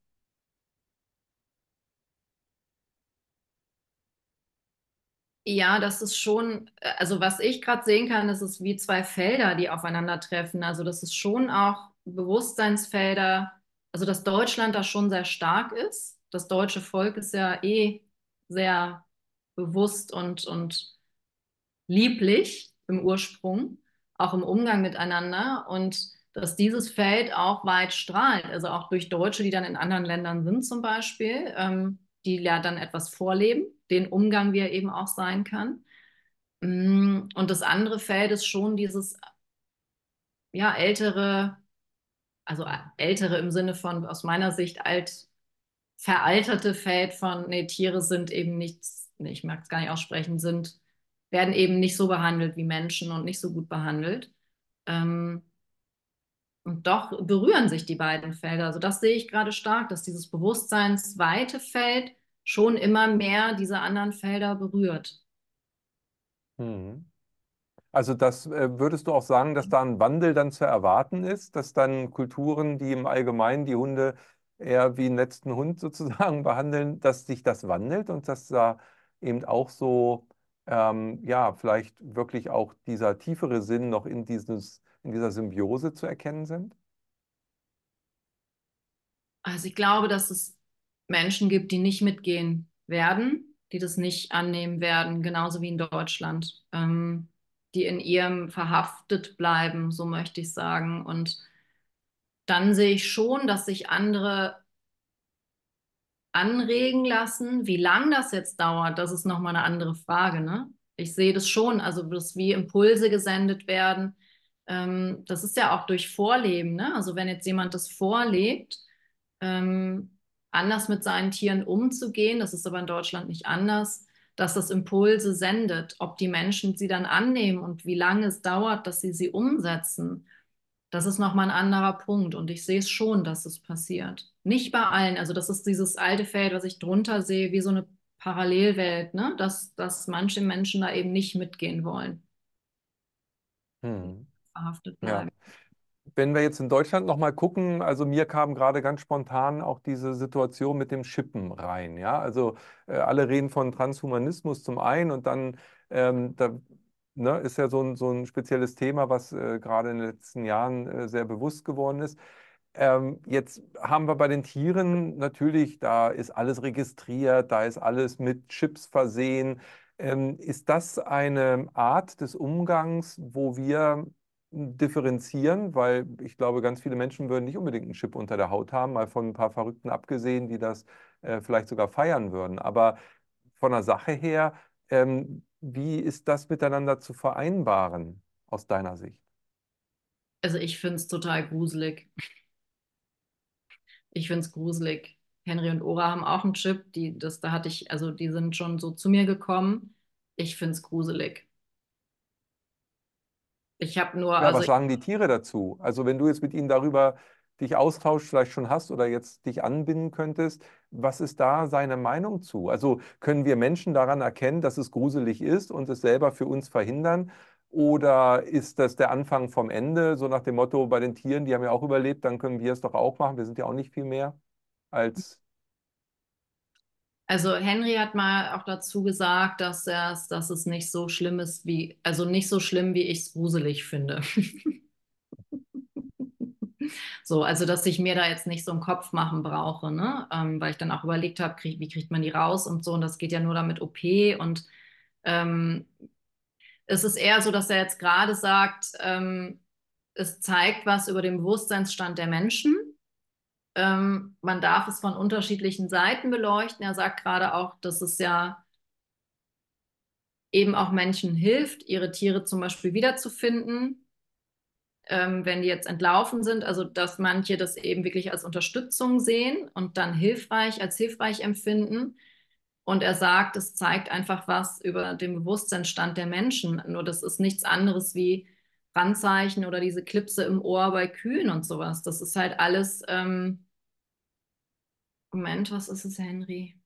Ja, das ist schon, also was ich gerade sehen kann, das ist wie zwei Felder, die aufeinandertreffen. Also das ist schon auch Bewusstseinsfelder, also dass Deutschland da schon sehr stark ist. Das deutsche Volk ist ja eh sehr bewusst und, und lieblich im Ursprung, auch im Umgang miteinander. Und dass dieses Feld auch weit strahlt, also auch durch Deutsche, die dann in anderen Ländern sind zum Beispiel, ähm, die ja dann etwas vorleben, den Umgang, wie er eben auch sein kann. Mm, und das andere Feld ist schon dieses, ja, ältere, also ältere im Sinne von aus meiner Sicht alt, veralterte Feld von, nee, Tiere sind eben nichts, nee, ich mag es gar nicht aussprechen, sind, werden eben nicht so behandelt wie Menschen und nicht so gut behandelt. Ähm, und doch berühren sich die beiden Felder. Also das sehe ich gerade stark, dass dieses bewusstseinsweite Feld schon immer mehr diese anderen Felder berührt. Mhm. Also das äh, würdest du auch sagen, dass da ein Wandel dann zu erwarten ist, dass dann Kulturen, die im Allgemeinen die Hunde eher wie einen letzten Hund <laughs> sozusagen behandeln, dass sich das wandelt und dass da eben auch so, ähm, ja, vielleicht wirklich auch dieser tiefere Sinn noch in dieses in dieser Symbiose zu erkennen sind? Also ich glaube, dass es Menschen gibt, die nicht mitgehen werden, die das nicht annehmen werden, genauso wie in Deutschland, ähm, die in ihrem verhaftet bleiben, so möchte ich sagen. Und dann sehe ich schon, dass sich andere anregen lassen. Wie lang das jetzt dauert, das ist nochmal eine andere Frage. Ne? Ich sehe das schon, also dass wie Impulse gesendet werden ähm, das ist ja auch durch Vorleben, ne? Also wenn jetzt jemand das vorlebt, ähm, anders mit seinen Tieren umzugehen, das ist aber in Deutschland nicht anders, dass das Impulse sendet, ob die Menschen sie dann annehmen und wie lange es dauert, dass sie sie umsetzen. Das ist nochmal ein anderer Punkt und ich sehe es schon, dass es passiert. Nicht bei allen, also das ist dieses alte Feld, was ich drunter sehe, wie so eine Parallelwelt, ne? dass, dass manche Menschen da eben nicht mitgehen wollen. Hm verhaftet bleiben. Ja. Wenn wir jetzt in Deutschland nochmal gucken, also mir kam gerade ganz spontan auch diese Situation mit dem Schippen rein. Ja? Also äh, alle reden von Transhumanismus zum einen und dann ähm, da, ne, ist ja so ein, so ein spezielles Thema, was äh, gerade in den letzten Jahren äh, sehr bewusst geworden ist. Ähm, jetzt haben wir bei den Tieren natürlich, da ist alles registriert, da ist alles mit Chips versehen. Ähm, ist das eine Art des Umgangs, wo wir differenzieren, weil ich glaube, ganz viele Menschen würden nicht unbedingt einen Chip unter der Haut haben, mal von ein paar Verrückten abgesehen, die das äh, vielleicht sogar feiern würden. Aber von der Sache her, ähm, wie ist das miteinander zu vereinbaren aus deiner Sicht? Also ich finde es total gruselig. Ich finde es gruselig. Henry und Ora haben auch einen Chip, die, das, da hatte ich, also die sind schon so zu mir gekommen. Ich finde es gruselig. Ich habe nur. Ja, also was sagen die Tiere dazu? Also wenn du jetzt mit ihnen darüber dich austauschst, vielleicht schon hast oder jetzt dich anbinden könntest, was ist da seine Meinung zu? Also können wir Menschen daran erkennen, dass es gruselig ist und es selber für uns verhindern? Oder ist das der Anfang vom Ende, so nach dem Motto, bei den Tieren, die haben ja auch überlebt, dann können wir es doch auch machen. Wir sind ja auch nicht viel mehr als. Also Henry hat mal auch dazu gesagt, dass er dass es nicht so schlimm ist wie, also nicht so schlimm, wie ich es gruselig finde. <laughs> So, also dass ich mir da jetzt nicht so einen Kopf machen brauche, ne? Ähm, weil ich dann auch überlegt habe, krieg, wie kriegt man die raus und so. Und das geht ja nur damit OP. Und ähm, es ist eher so, dass er jetzt gerade sagt, ähm, es zeigt was über den Bewusstseinsstand der Menschen. Ähm, man darf es von unterschiedlichen Seiten beleuchten. Er sagt gerade auch, dass es ja eben auch Menschen hilft, ihre Tiere zum Beispiel wiederzufinden ähm, wenn die jetzt entlaufen sind, also dass manche das eben wirklich als Unterstützung sehen und dann hilfreich, als hilfreich empfinden. Und er sagt, es zeigt einfach was über den Bewusstseinsstand der Menschen. Nur das ist nichts anderes wie Randzeichen oder diese Klipse im Ohr bei Kühen und sowas. Das ist halt alles. Ähm Moment, was ist es, Henry?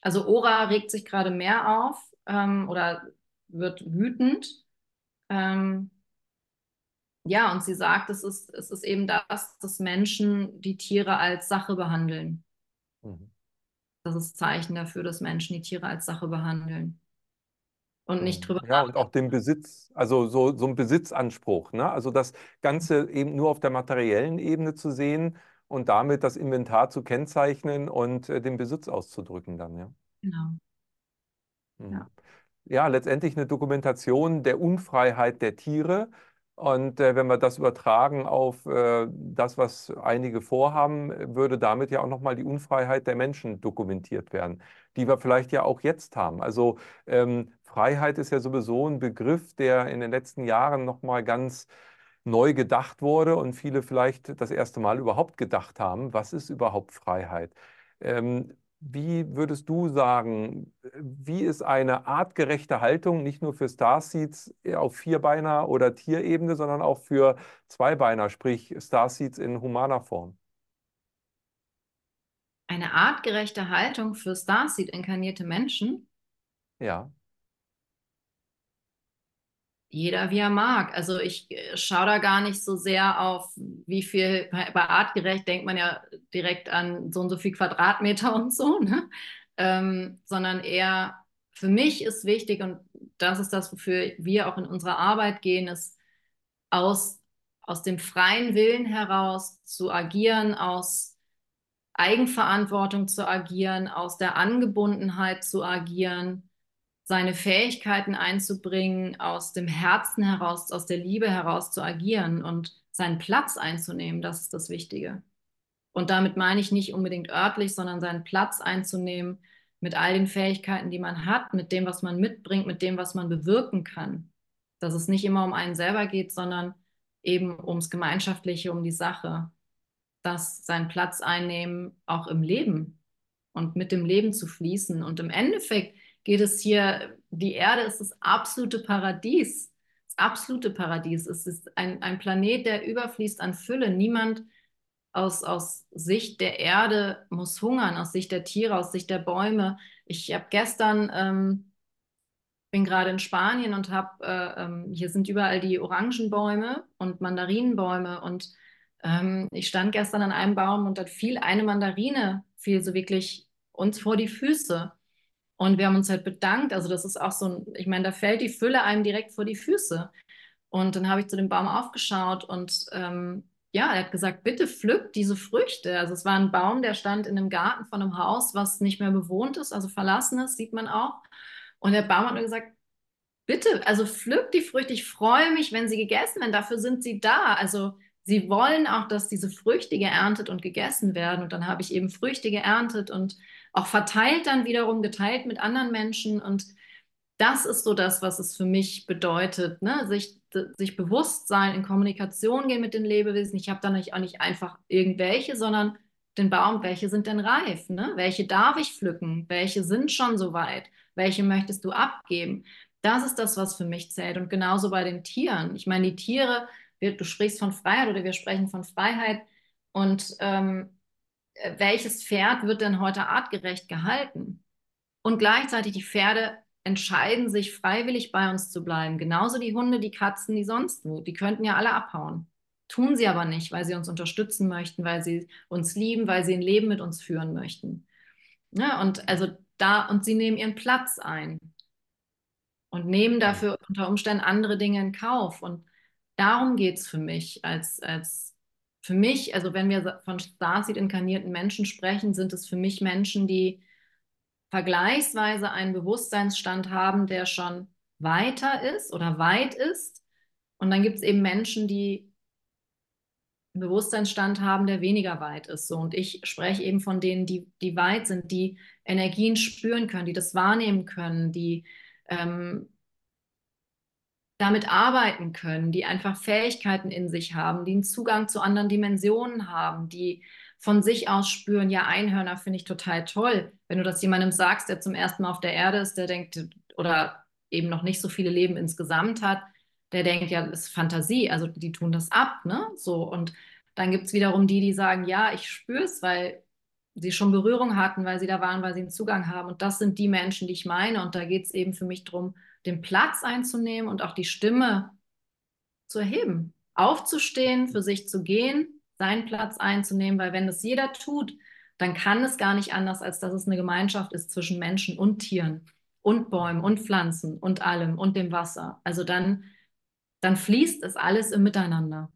Also Ora regt sich gerade mehr auf ähm, oder wird wütend. Ähm, ja, und sie sagt, es ist, es ist eben das, dass Menschen die Tiere als Sache behandeln. Mhm. Das ist Zeichen dafür, dass Menschen die Tiere als Sache behandeln. Und nicht mhm. drüber Ja, und auch den Besitz, also so, so ein Besitzanspruch, ne? Also das Ganze eben nur auf der materiellen Ebene zu sehen und damit das Inventar zu kennzeichnen und äh, den Besitz auszudrücken dann, ja. Genau. Mhm. Ja ja, letztendlich eine Dokumentation der Unfreiheit der Tiere. Und äh, wenn wir das übertragen auf äh, das, was einige vorhaben, würde damit ja auch nochmal die Unfreiheit der Menschen dokumentiert werden, die wir vielleicht ja auch jetzt haben. Also ähm, Freiheit ist ja sowieso ein Begriff, der in den letzten Jahren nochmal ganz neu gedacht wurde und viele vielleicht das erste Mal überhaupt gedacht haben, was ist überhaupt Freiheit? Ähm, wie würdest du sagen, wie ist eine artgerechte Haltung nicht nur für Starseeds auf Vierbeiner oder Tierebene, sondern auch für Zweibeiner, sprich Starseeds in humaner Form? Eine artgerechte Haltung für Starseed inkarnierte Menschen? Ja jeder wie er mag. Also ich äh, schaue da gar nicht so sehr auf, wie viel, bei, artgerecht denkt man ja direkt an so und so viel Quadratmeter <laughs> und so, ne? Ähm, sondern eher, für mich ist wichtig, und das ist das, wofür wir auch in unserer Arbeit gehen, ist aus, aus dem freien Willen heraus zu agieren, aus Eigenverantwortung zu agieren, aus der Angebundenheit zu agieren seine Fähigkeiten einzubringen, aus dem Herzen heraus, aus der Liebe heraus zu agieren und seinen Platz einzunehmen. Das ist das Wichtige. Und damit meine ich nicht unbedingt örtlich, sondern seinen Platz einzunehmen mit all den Fähigkeiten, die man hat, mit dem, was man mitbringt, mit dem, was man bewirken kann. Dass es nicht immer um einen selber geht, sondern eben ums Gemeinschaftliche, um die Sache. Dass sein Platz einnehmen auch im Leben und mit dem Leben zu fließen. Und im Endeffekt geht es hier, die Erde ist das absolute Paradies. Das absolute Paradies. Es ist ein, ein Planet, der überfließt an Fülle. Niemand aus, aus Sicht der Erde muss hungern, aus Sicht der Tiere, aus Sicht der Bäume. Ich habe gestern, ähm, bin gerade in Spanien und habe, äh, ähm, hier sind überall die Orangenbäume und Mandarinenbäume und ähm, ich stand gestern an einem Baum und da fiel eine Mandarine, fiel so wirklich uns vor die Füße. Und wir haben uns halt bedankt. Also das ist auch so ein, ich meine, da fällt die Fülle einem direkt vor die Füße. Und dann habe ich zu dem Baum aufgeschaut und ähm, ja, er hat gesagt, bitte pflückt diese Früchte. Also es war ein Baum, der stand in einem Garten von einem Haus, was nicht mehr bewohnt ist, also verlassen ist, sieht man auch. Und der Baum hat mir gesagt, bitte, also pflückt die Früchte. Ich freue mich, wenn sie gegessen werden. Dafür sind sie da. Also sie wollen auch, dass diese Früchte geerntet und gegessen werden. Und dann habe ich eben Früchte geerntet und auch verteilt dann wiederum, geteilt mit anderen Menschen. Und das ist so das, was es für mich bedeutet, ne? sich, sich bewusst sein, in Kommunikation gehen mit den Lebewesen. Ich habe da nicht, auch nicht einfach irgendwelche, sondern den Baum, welche sind denn reif? Ne? Welche darf ich pflücken? Welche sind schon so weit? Welche möchtest du abgeben? Das ist das, was für mich zählt. Und genauso bei den Tieren. Ich meine, die Tiere, wir, du sprichst von Freiheit oder wir sprechen von Freiheit. Und ähm, welches Pferd wird denn heute artgerecht gehalten? Und gleichzeitig die Pferde entscheiden sich freiwillig bei uns zu bleiben. Genauso die Hunde, die Katzen, die sonst wo. Die könnten ja alle abhauen. Tun sie aber nicht, weil sie uns unterstützen möchten, weil sie uns lieben, weil sie ein Leben mit uns führen möchten. Ja, und also da, und sie nehmen ihren Platz ein und nehmen dafür unter Umständen andere Dinge in Kauf. Und darum geht es für mich als, als für mich, also wenn wir von Starseed inkarnierten Menschen sprechen, sind es für mich Menschen, die vergleichsweise einen Bewusstseinsstand haben, der schon weiter ist oder weit ist. Und dann gibt es eben Menschen, die einen Bewusstseinsstand haben, der weniger weit ist. So. Und ich spreche eben von denen, die, die weit sind, die Energien spüren können, die das wahrnehmen können, die ähm, damit arbeiten können, die einfach Fähigkeiten in sich haben, die einen Zugang zu anderen Dimensionen haben, die von sich aus spüren, ja, Einhörner finde ich total toll. Wenn du das jemandem sagst, der zum ersten Mal auf der Erde ist, der denkt, oder eben noch nicht so viele Leben insgesamt hat, der denkt, ja, das ist Fantasie, also die tun das ab, ne? So, und dann gibt es wiederum die, die sagen, ja, ich spüre es, weil sie schon Berührung hatten, weil sie da waren, weil sie einen Zugang haben. Und das sind die Menschen, die ich meine. Und da geht es eben für mich darum, den Platz einzunehmen und auch die Stimme zu erheben, aufzustehen, für sich zu gehen, seinen Platz einzunehmen, weil wenn das jeder tut, dann kann es gar nicht anders, als dass es eine Gemeinschaft ist zwischen Menschen und Tieren und Bäumen und Pflanzen und allem und dem Wasser. Also dann, dann fließt es alles im Miteinander.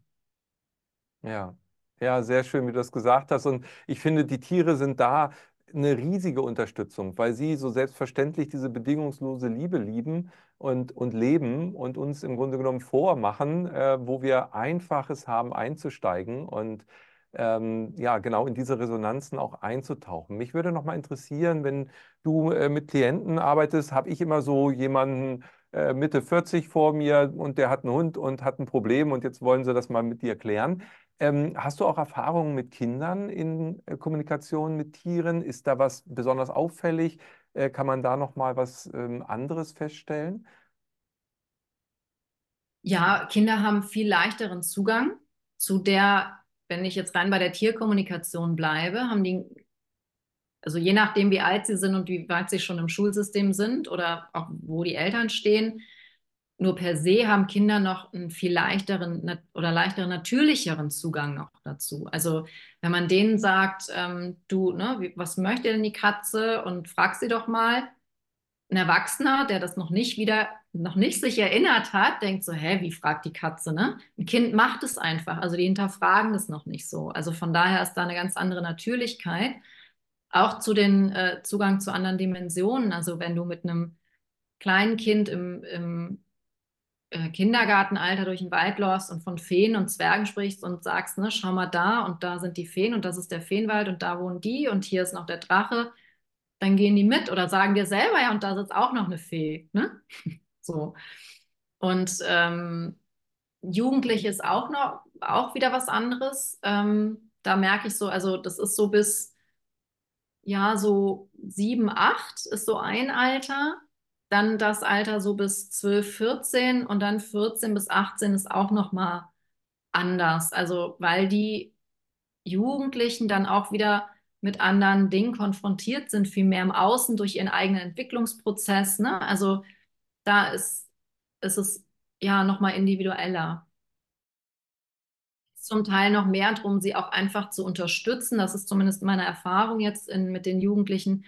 Ja, ja, sehr schön, wie du das gesagt hast. Und ich finde, die Tiere sind da eine riesige Unterstützung, weil sie so selbstverständlich diese bedingungslose Liebe lieben und, und leben und uns im Grunde genommen vormachen, äh, wo wir Einfaches haben einzusteigen und ähm, ja, genau in diese Resonanzen auch einzutauchen. Mich würde noch mal interessieren, wenn du äh, mit Klienten arbeitest, habe ich immer so jemanden äh, Mitte 40 vor mir und der hat einen Hund und hat ein Problem und jetzt wollen sie das mal mit dir klären. Ähm, hast du auch Erfahrungen mit Kindern in äh, Kommunikation mit Tieren? Ist da was besonders auffällig? Äh, kann man da noch mal was ähm, anderes feststellen? Ja, Kinder haben viel leichteren Zugang zu der, wenn ich jetzt rein bei der Tierkommunikation bleibe, haben die, also je nachdem, wie alt sie sind und wie weit sie schon im Schulsystem sind oder auch wo die Eltern stehen, nur per se haben Kinder noch einen viel leichteren oder leichteren, natürlicheren Zugang noch dazu. Also wenn man denen sagt, ähm, du, ne, was möchte denn die Katze und frag sie doch mal, ein Erwachsener, der das noch nicht wieder, noch nicht sich erinnert hat, denkt so, hä, wie fragt die Katze, ne? Ein Kind macht es einfach, also die hinterfragen das noch nicht so. Also von daher ist da eine ganz andere Natürlichkeit. Auch zu den äh, Zugang zu anderen Dimensionen. Also wenn du mit einem kleinen Kind im, im Kindergartenalter durch den Wald läufst und von Feen und Zwergen sprichst und sagst, ne, schau mal da und da sind die Feen und das ist der Feenwald und da wohnen die und hier ist noch der Drache, dann gehen die mit oder sagen dir selber, ja, und da sitzt auch noch eine Fee. Ne? <laughs> so. Und ähm, Jugendlich ist auch noch auch wieder was anderes. Ähm, da merke ich so, also das ist so bis ja so sieben, acht ist so ein Alter dann das Alter so bis 12, 14 und dann 14 bis 18 ist auch nochmal anders. Also weil die Jugendlichen dann auch wieder mit anderen Dingen konfrontiert sind, viel mehr im Außen durch ihren eigenen Entwicklungsprozess. Ne? Also da ist, ist es ja nochmal individueller. Zum Teil noch mehr darum, sie auch einfach zu unterstützen. Das ist zumindest meine Erfahrung jetzt in, mit den Jugendlichen,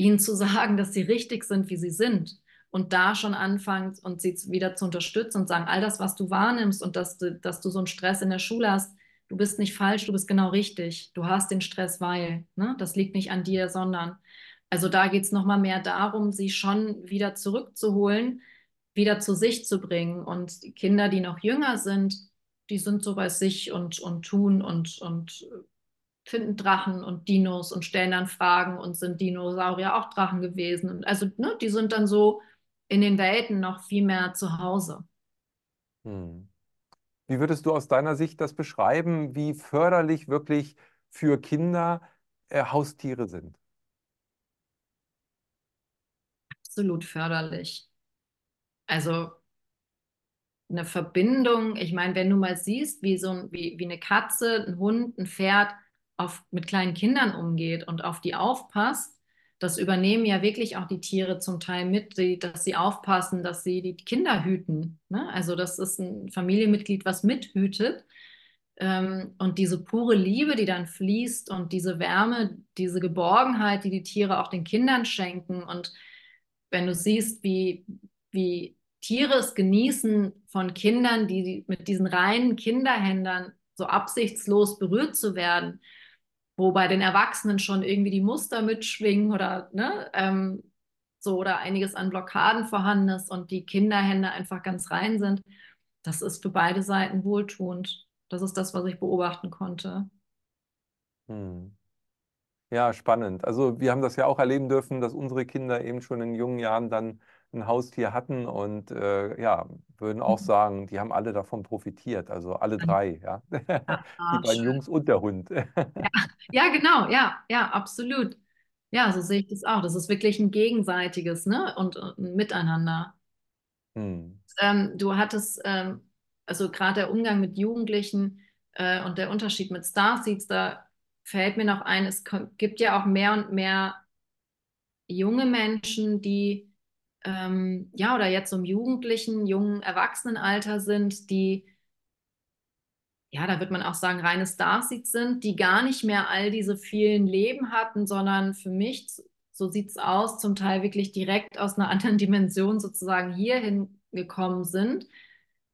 ihnen zu sagen, dass sie richtig sind, wie sie sind. Und da schon anfangen und sie wieder zu unterstützen und sagen, all das, was du wahrnimmst und dass du, dass du so einen Stress in der Schule hast, du bist nicht falsch, du bist genau richtig. Du hast den Stress, weil. Ne? Das liegt nicht an dir, sondern. Also da geht es nochmal mehr darum, sie schon wieder zurückzuholen, wieder zu sich zu bringen. Und Kinder, die noch jünger sind, die sind so bei sich und, und tun und, und finden Drachen und Dinos und stellen dann Fragen und sind Dinosaurier auch Drachen gewesen. Und also, ne, die sind dann so in den Welten noch viel mehr zu Hause. Hm. Wie würdest du aus deiner Sicht das beschreiben, wie förderlich wirklich für Kinder äh, Haustiere sind? Absolut förderlich. Also eine Verbindung, ich meine, wenn du mal siehst, wie so ein, wie, wie eine Katze, ein Hund, ein Pferd auf, mit kleinen Kindern umgeht und auf die aufpasst, das übernehmen ja wirklich auch die Tiere zum Teil mit, dass sie aufpassen, dass sie die Kinder hüten. Ne? Also das ist ein Familienmitglied, was mithütet. Ähm, und diese pure Liebe, die dann fließt und diese Wärme, diese Geborgenheit, die die Tiere auch den Kindern schenken. Und wenn du siehst, wie, wie Tiere es genießen, von Kindern, die mit diesen reinen Kinderhändern so absichtslos berührt zu werden, wo bei den Erwachsenen schon irgendwie die Muster mitschwingen oder ne, ähm, so oder einiges an Blockaden vorhanden ist und die Kinderhände einfach ganz rein sind, das ist für beide Seiten wohltuend. Das ist das, was ich beobachten konnte. Hm. Ja, spannend. Also wir haben das ja auch erleben dürfen, dass unsere Kinder eben schon in jungen Jahren dann ein Haustier hatten und äh, ja, würden auch mhm. sagen, die haben alle davon profitiert, also alle drei, ja. ja <laughs> die beiden Jungs und der Hund. ja, <laughs> ja, genau, ja, ja, absolut. Ja, so sehe ich das auch. Das ist wirklich ein gegenseitiges, ne? Und, und ein Miteinander. Hm. Ähm, du hattest, ähm, also gerade der Umgang mit Jugendlichen äh, und der Unterschied mit Starseeds, da fällt mir noch ein, es gibt ja auch mehr und mehr junge Menschen, die ähm, ja, oder jetzt im jugendlichen, jungen Erwachsenenalter sind, die, ja, da wird man auch sagen, reine Starseeds sind, die gar nicht mehr all diese vielen Leben hatten, sondern für mich, so sieht es aus, zum Teil wirklich direkt aus einer <laughs> anderen Dimension sozusagen hierhin gekommen sind,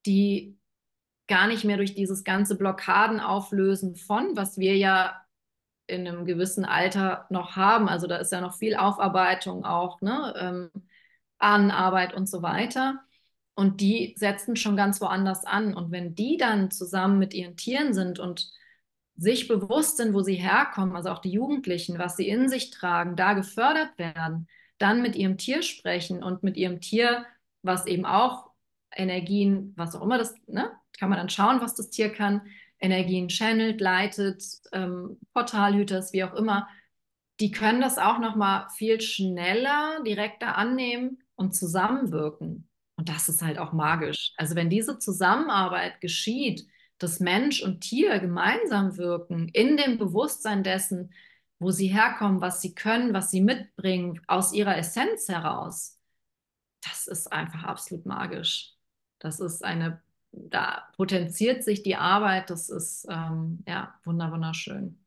die gar nicht mehr durch dieses ganze Blockaden auflösen von, was wir ja in einem gewissen Alter noch haben. Also da ist ja noch viel Aufarbeitung auch, ne? Ähm, Ahnenarbeit und so weiter. Und die setzen schon ganz woanders an. Und wenn die dann zusammen mit ihren Tieren sind und sich bewusst sind, wo sie herkommen, also auch die Jugendlichen, was sie in sich tragen, da gefördert werden, dann mit ihrem Tier sprechen und mit ihrem Tier, was eben auch Energien, was auch immer das, ne, kann man dann schauen, was das Tier kann, Energien channelt, leitet, ähm, Portalhüters, wie auch immer, die können das auch noch mal viel schneller, direkter annehmen und zusammenwirken. Und das ist halt auch magisch. Also wenn diese Zusammenarbeit geschieht, dass Mensch und Tier gemeinsam wirken, in dem Bewusstsein dessen, wo sie herkommen, was sie können, was sie mitbringen, aus ihrer Essenz heraus, das ist einfach absolut magisch. Das ist eine, da potenziert sich die Arbeit, das ist ähm, ja wunderschön.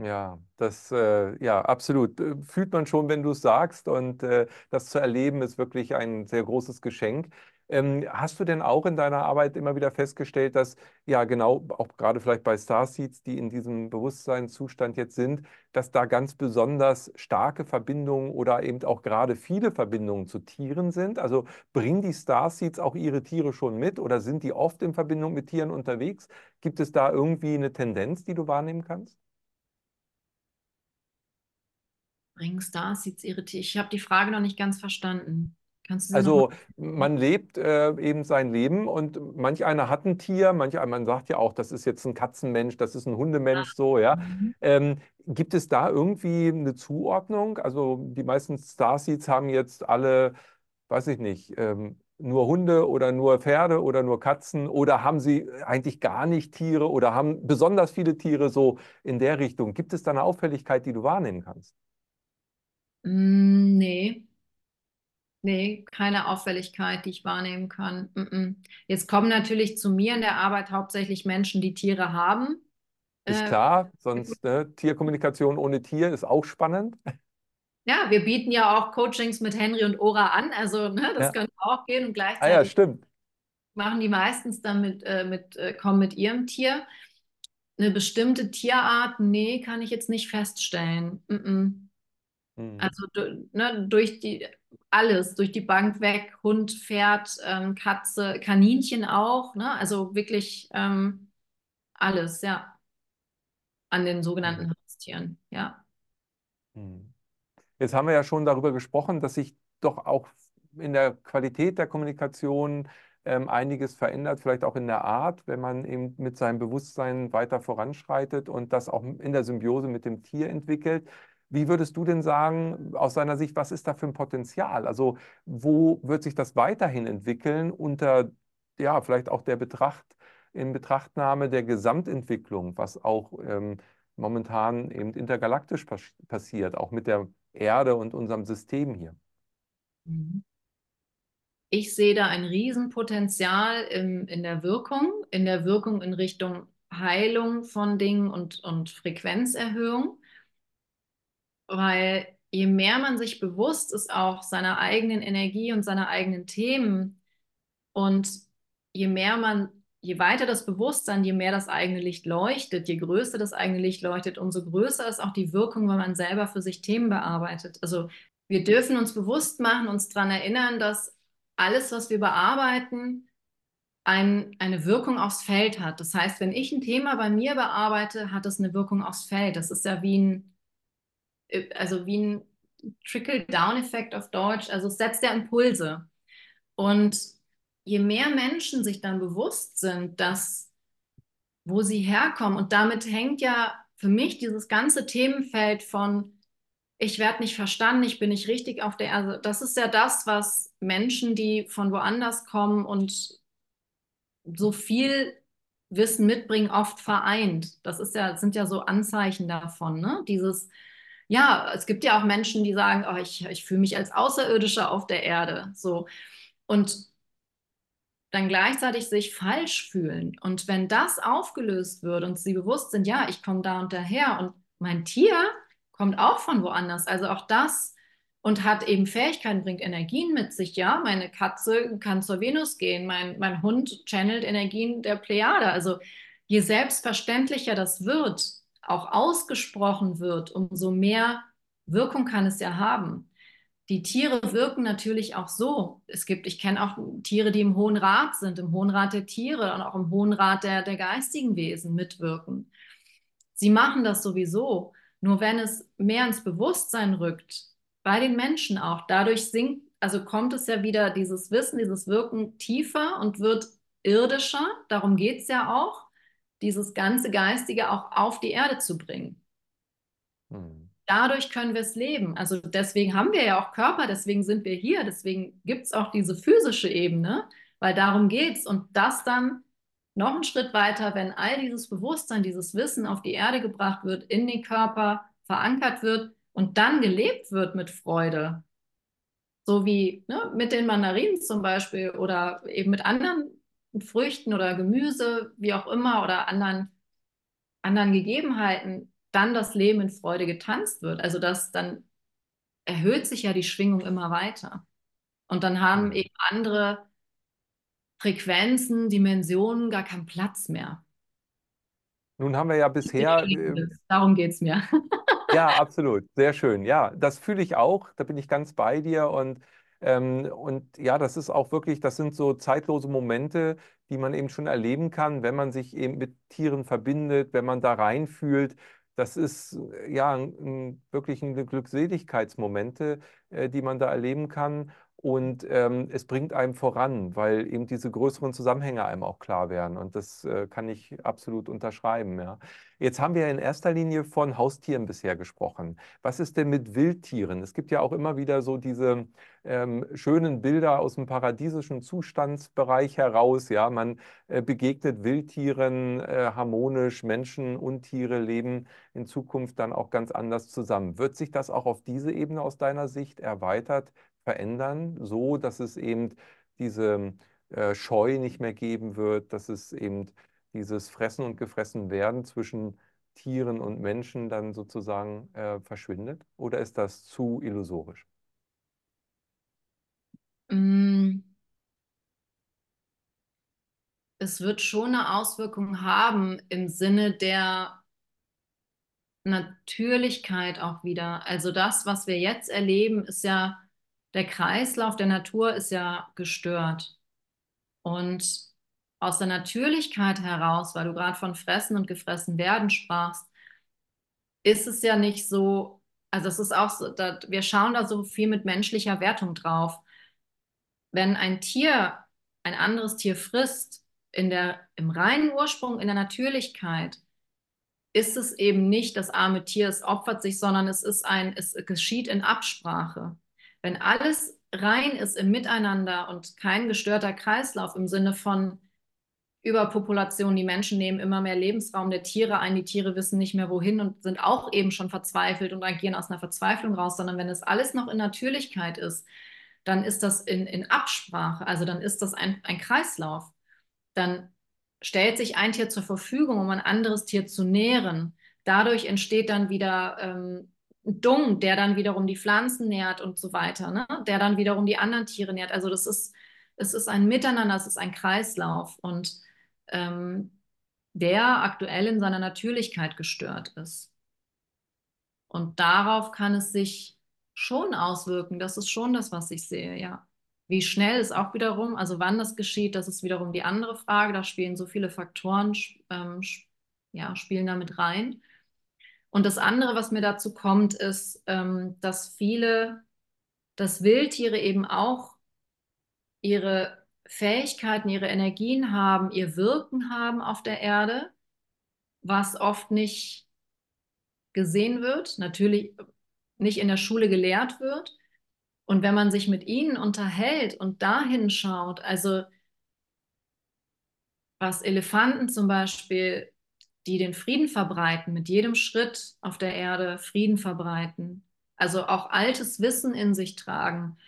Ja, das, äh, ja, absolut. Äh, fühlt man schon, wenn du es sagst. Und äh, das zu erleben ist wirklich ein sehr großes Geschenk. Ähm, hast du denn auch in deiner Arbeit immer wieder festgestellt, dass, ja, genau, auch gerade vielleicht bei Starseeds, die in diesem Bewusstseinszustand jetzt sind, dass da ganz besonders starke Verbindungen oder eben auch gerade viele Verbindungen zu Tieren sind? Also bringen die Starseeds auch ihre Tiere schon mit oder sind die oft in Verbindung mit Tieren unterwegs? Gibt es da irgendwie eine Tendenz, die du wahrnehmen kannst? Bringen Starseeds ihre Tiere? Ich habe die Frage noch nicht ganz verstanden. Also man lebt äh, eben sein Leben und manch einer hat ein Tier, manch einer, man sagt ja auch, das ist jetzt ein Katzenmensch, das ist ein Hundemensch, so, ja. Mhm. Ähm, gibt es da irgendwie eine Zuordnung? Also die meisten Starseeds haben jetzt alle, weiß ich nicht, ähm, nur Hunde oder nur Pferde oder nur Katzen oder haben sie eigentlich gar nicht Tiere oder haben besonders viele Tiere so in der Richtung? Gibt es da eine Auffälligkeit, die du wahrnehmen kannst? Mm, nee. Nee, keine Auffälligkeit, die ich wahrnehmen kann. Mm -mm. Jetzt kommen natürlich zu mir in der Arbeit hauptsächlich Menschen, die Tiere haben. Ist äh, klar, sonst <laughs> ne, Tierkommunikation ohne Tier ist auch spannend. Ja, wir bieten ja auch Coachings mit Henry und Ora an, also ne, das ja. könnte auch gehen und gleichzeitig ah, ja, stimmt. machen die meistens dann mit, äh, mit äh, kommen mit ihrem Tier. Eine bestimmte Tierart, nee, kann ich jetzt nicht feststellen. Mm Mhm. Also ne, durch die alles, durch die Bank weg, Hund, Pferd, ähm, Katze, Kaninchen auch, ne? Also wirklich ähm, alles, ja. An den sogenannten mhm. Haustieren, ja. Mhm. Jetzt haben wir ja schon darüber gesprochen, dass sich doch auch in der Qualität der Kommunikation ähm, einiges verändert, vielleicht auch in der Art, wenn man eben mit seinem Bewusstsein weiter voranschreitet und das auch in der Symbiose mit dem Tier entwickelt. Wie würdest du denn sagen, aus deiner Sicht, was ist da für ein Potenzial? Also wo wird sich das weiterhin entwickeln unter, ja, vielleicht auch der Betracht, in Betrachtnahme der Gesamtentwicklung, was auch ähm, momentan eben intergalaktisch pass passiert, auch mit der Erde und unserem System hier? Mhm. Ich sehe da ein Riesenpotenzial im, in der Wirkung, in der Wirkung in Richtung Heilung von Dingen und, und Frequenzerhöhung weil je mehr man sich bewusst ist auch seiner eigenen Energie und seiner eigenen Themen und je mehr man, je weiter das Bewusstsein, je mehr das eigene Licht leuchtet, je größer das eigene Licht leuchtet, umso größer ist auch die Wirkung, wenn man selber für sich Themen bearbeitet. Also wir dürfen uns bewusst machen, uns daran erinnern, dass alles, was wir bearbeiten, ein, eine Wirkung aufs Feld hat. Das heißt, wenn ich ein Thema bei mir bearbeite, hat es eine Wirkung aufs Feld. Das ist ja wie ein, also wie ein Trickle-Down-Effekt auf Deutsch, also setzt der Impulse. Und je mehr Menschen sich dann bewusst sind, dass wo sie herkommen, und damit hängt ja für mich dieses ganze Themenfeld von ich werde nicht verstanden, ich bin nicht richtig auf der Erde. Also das ist ja das, was Menschen, die von woanders kommen und so viel Wissen mitbringen, oft vereint. Das ist ja, sind ja so Anzeichen davon, ne? Dieses, ja, es gibt ja auch Menschen, die sagen, oh, ich, ich fühle mich als Außerirdischer auf der Erde. So. Und dann gleichzeitig sich falsch fühlen. Und wenn das aufgelöst wird und sie bewusst sind, ja, ich komme da und daher und mein Tier kommt auch von woanders, also auch das und hat eben Fähigkeiten, bringt Energien mit sich, ja, meine Katze kann zur Venus gehen, mein, mein Hund channelt Energien der Plejade. Also je selbstverständlicher das wird, auch ausgesprochen wird, umso mehr Wirkung kann es ja haben. Die Tiere wirken natürlich auch so. Es gibt, ich kenne auch Tiere, die im Hohen Rat sind, im Hohen Rat der Tiere und auch im Hohen Rat der, der geistigen Wesen mitwirken. Sie machen das sowieso. Nur wenn es mehr ins Bewusstsein rückt, bei den Menschen auch, dadurch sinkt, also kommt es ja wieder dieses Wissen, dieses Wirken tiefer und wird irdischer. Darum geht es ja auch dieses ganze Geistige auch auf die Erde zu bringen. Hm. Dadurch können wir es leben. Also deswegen haben wir ja auch Körper, deswegen sind wir hier, deswegen gibt es auch diese physische Ebene, weil darum geht es. Und das dann noch einen Schritt weiter, wenn all dieses Bewusstsein, dieses Wissen auf die Erde gebracht wird, in den Körper verankert wird und dann gelebt wird mit Freude. So wie ne, mit den Mandarinen zum Beispiel oder eben mit anderen Früchten oder Gemüse, wie auch immer, oder anderen, anderen Gegebenheiten dann das Leben in Freude getanzt wird. Also das dann erhöht sich ja die Schwingung immer weiter. Und dann haben mhm. eben andere Frequenzen, Dimensionen gar keinen Platz mehr. Nun haben wir ja bisher. Äh, Darum geht es mir. ja, absolut. Sehr schön. Ja, das fühle ich auch. Da bin ich ganz bei dir. Und ähm, und ja, das ist auch wirklich, das sind so zeitlose Momente, die man eben schon erleben kann, wenn man sich eben mit Tieren verbindet, wenn man da reinfühlt. Das ist äh, ja ein, wirklich ein Glückseligkeitsmomente, äh, die man da erleben kann. Und ähm, es bringt einem voran, weil eben diese größeren Zusammenhänge einem auch klar werden. Und das äh, kann ich absolut unterschreiben. Ja. Jetzt haben wir in erster Linie von Haustieren bisher gesprochen. Was ist denn mit Wildtieren? Es gibt ja auch immer wieder so diese ähm, schönen Bilder aus dem paradiesischen Zustandsbereich heraus. Ja, man äh, begegnet Wildtieren äh, harmonisch, Menschen und Tiere leben in Zukunft dann auch ganz anders zusammen. Wird sich das auch auf diese Ebene aus deiner Sicht erweitert? Verändern, so dass es eben diese äh, Scheu nicht mehr geben wird, dass es eben dieses Fressen und Gefressen werden zwischen Tieren und Menschen dann sozusagen äh, verschwindet? Oder ist das zu illusorisch? Mm. Es wird schon eine Auswirkung haben im Sinne der Natürlichkeit auch wieder. Also das, was wir jetzt erleben, ist ja der Kreislauf der Natur ist ja gestört. Und aus der Natürlichkeit heraus, weil du gerade von Fressen und gefressen werden sprachst, ist es ja nicht so, also es ist auch so, wir schauen da so viel mit menschlicher Wertung drauf. Wenn ein Tier ein anderes Tier frisst, in der, im reinen Ursprung, in der Natürlichkeit, ist es eben nicht das arme Tier, es opfert sich, sondern es ist ein, es geschieht in Absprache. Wenn alles rein ist im Miteinander und kein gestörter Kreislauf im Sinne von Überpopulation, die Menschen nehmen immer mehr Lebensraum der Tiere ein, die Tiere wissen nicht mehr wohin und sind auch eben schon verzweifelt und agieren aus einer Verzweiflung raus, sondern wenn es alles noch in Natürlichkeit ist, dann ist das in, in Absprache, also dann ist das ein, ein Kreislauf. Dann stellt sich ein Tier zur Verfügung, um ein anderes Tier zu nähren. Dadurch entsteht dann wieder ähm, Dung, der dann wiederum die Pflanzen nährt und so weiter, ne? der dann wiederum die anderen Tiere nährt. Also das ist, es ist ein Miteinander, es ist ein Kreislauf und ähm, der aktuell in seiner Natürlichkeit gestört ist. Und darauf kann es sich schon auswirken. Das ist schon das, was ich sehe, ja. Wie schnell ist auch wiederum, also wann das geschieht, das ist wiederum die andere Frage. Da spielen so viele Faktoren, ähm, ja, spielen damit rein. Und das andere, was mir dazu kommt, ist, ähm, dass viele, dass Wildtiere eben auch ihre Fähigkeiten, ihre Energien haben, ihr Wirken haben auf der Erde, was oft nicht gesehen wird, natürlich nicht in der Schule gelehrt wird. Und wenn man sich mit ihnen unterhält und dahin schaut, also was Elefanten zum Beispiel, die den Frieden verbreiten, mit jedem Schritt auf der Erde Frieden verbreiten, also auch altes Wissen in sich tragen,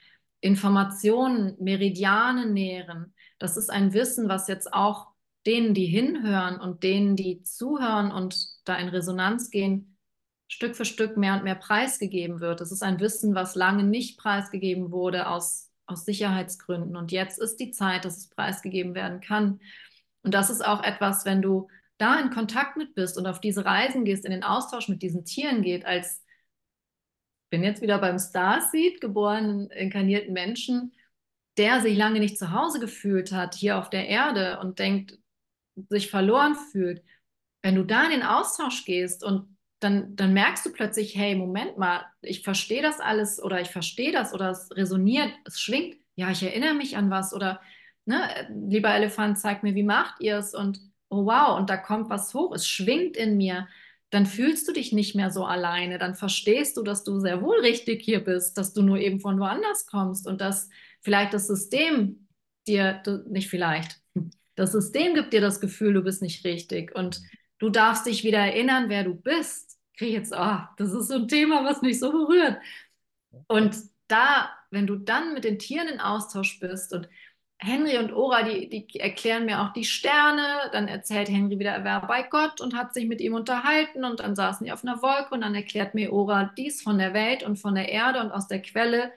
Informationen, Meridianen nähren. Das ist ein Wissen, was jetzt auch denen, die hinhören und denen, die zuhören und da in Resonanz gehen, Stück für Stück mehr und mehr preisgegeben wird. Das ist ein Wissen, was lange nicht preisgegeben wurde aus, aus Sicherheitsgründen. Und jetzt ist die Zeit, dass es preisgegeben werden kann. Und das ist auch etwas, wenn du da in Kontakt mit bist und auf diese Reisen gehst, in den Austausch mit diesen Tieren geht, als bin jetzt wieder beim Starseed, geborenen, inkarnierten Menschen, der sich lange nicht zu Hause gefühlt hat, hier auf der Erde und denkt, sich verloren fühlt. Wenn du da in den Austausch gehst und dann, dann merkst du plötzlich, hey, Moment mal, ich verstehe das alles oder ich verstehe das oder es resoniert, es schwingt. Ja, ich erinnere mich an was oder, ne, lieber Elefant, zeig mir, wie macht ihr es und oh wow, und da kommt was hoch, es schwingt in mir. Dann fühlst du dich nicht mehr so alleine, dann verstehst du, dass du sehr wohl richtig hier bist, dass du nur eben von woanders kommst und dass vielleicht das System dir, nicht vielleicht, das System gibt dir das Gefühl, du bist nicht richtig und du darfst dich wieder erinnern, wer du bist kriege jetzt, oh, das ist so ein Thema, was mich so berührt. Und da, wenn du dann mit den Tieren in Austausch bist und Henry und Ora, die, die erklären mir auch die Sterne, dann erzählt Henry wieder, er war bei Gott und hat sich mit ihm unterhalten und dann saßen die auf einer Wolke und dann erklärt mir Ora dies von der Welt und von der Erde und aus der Quelle.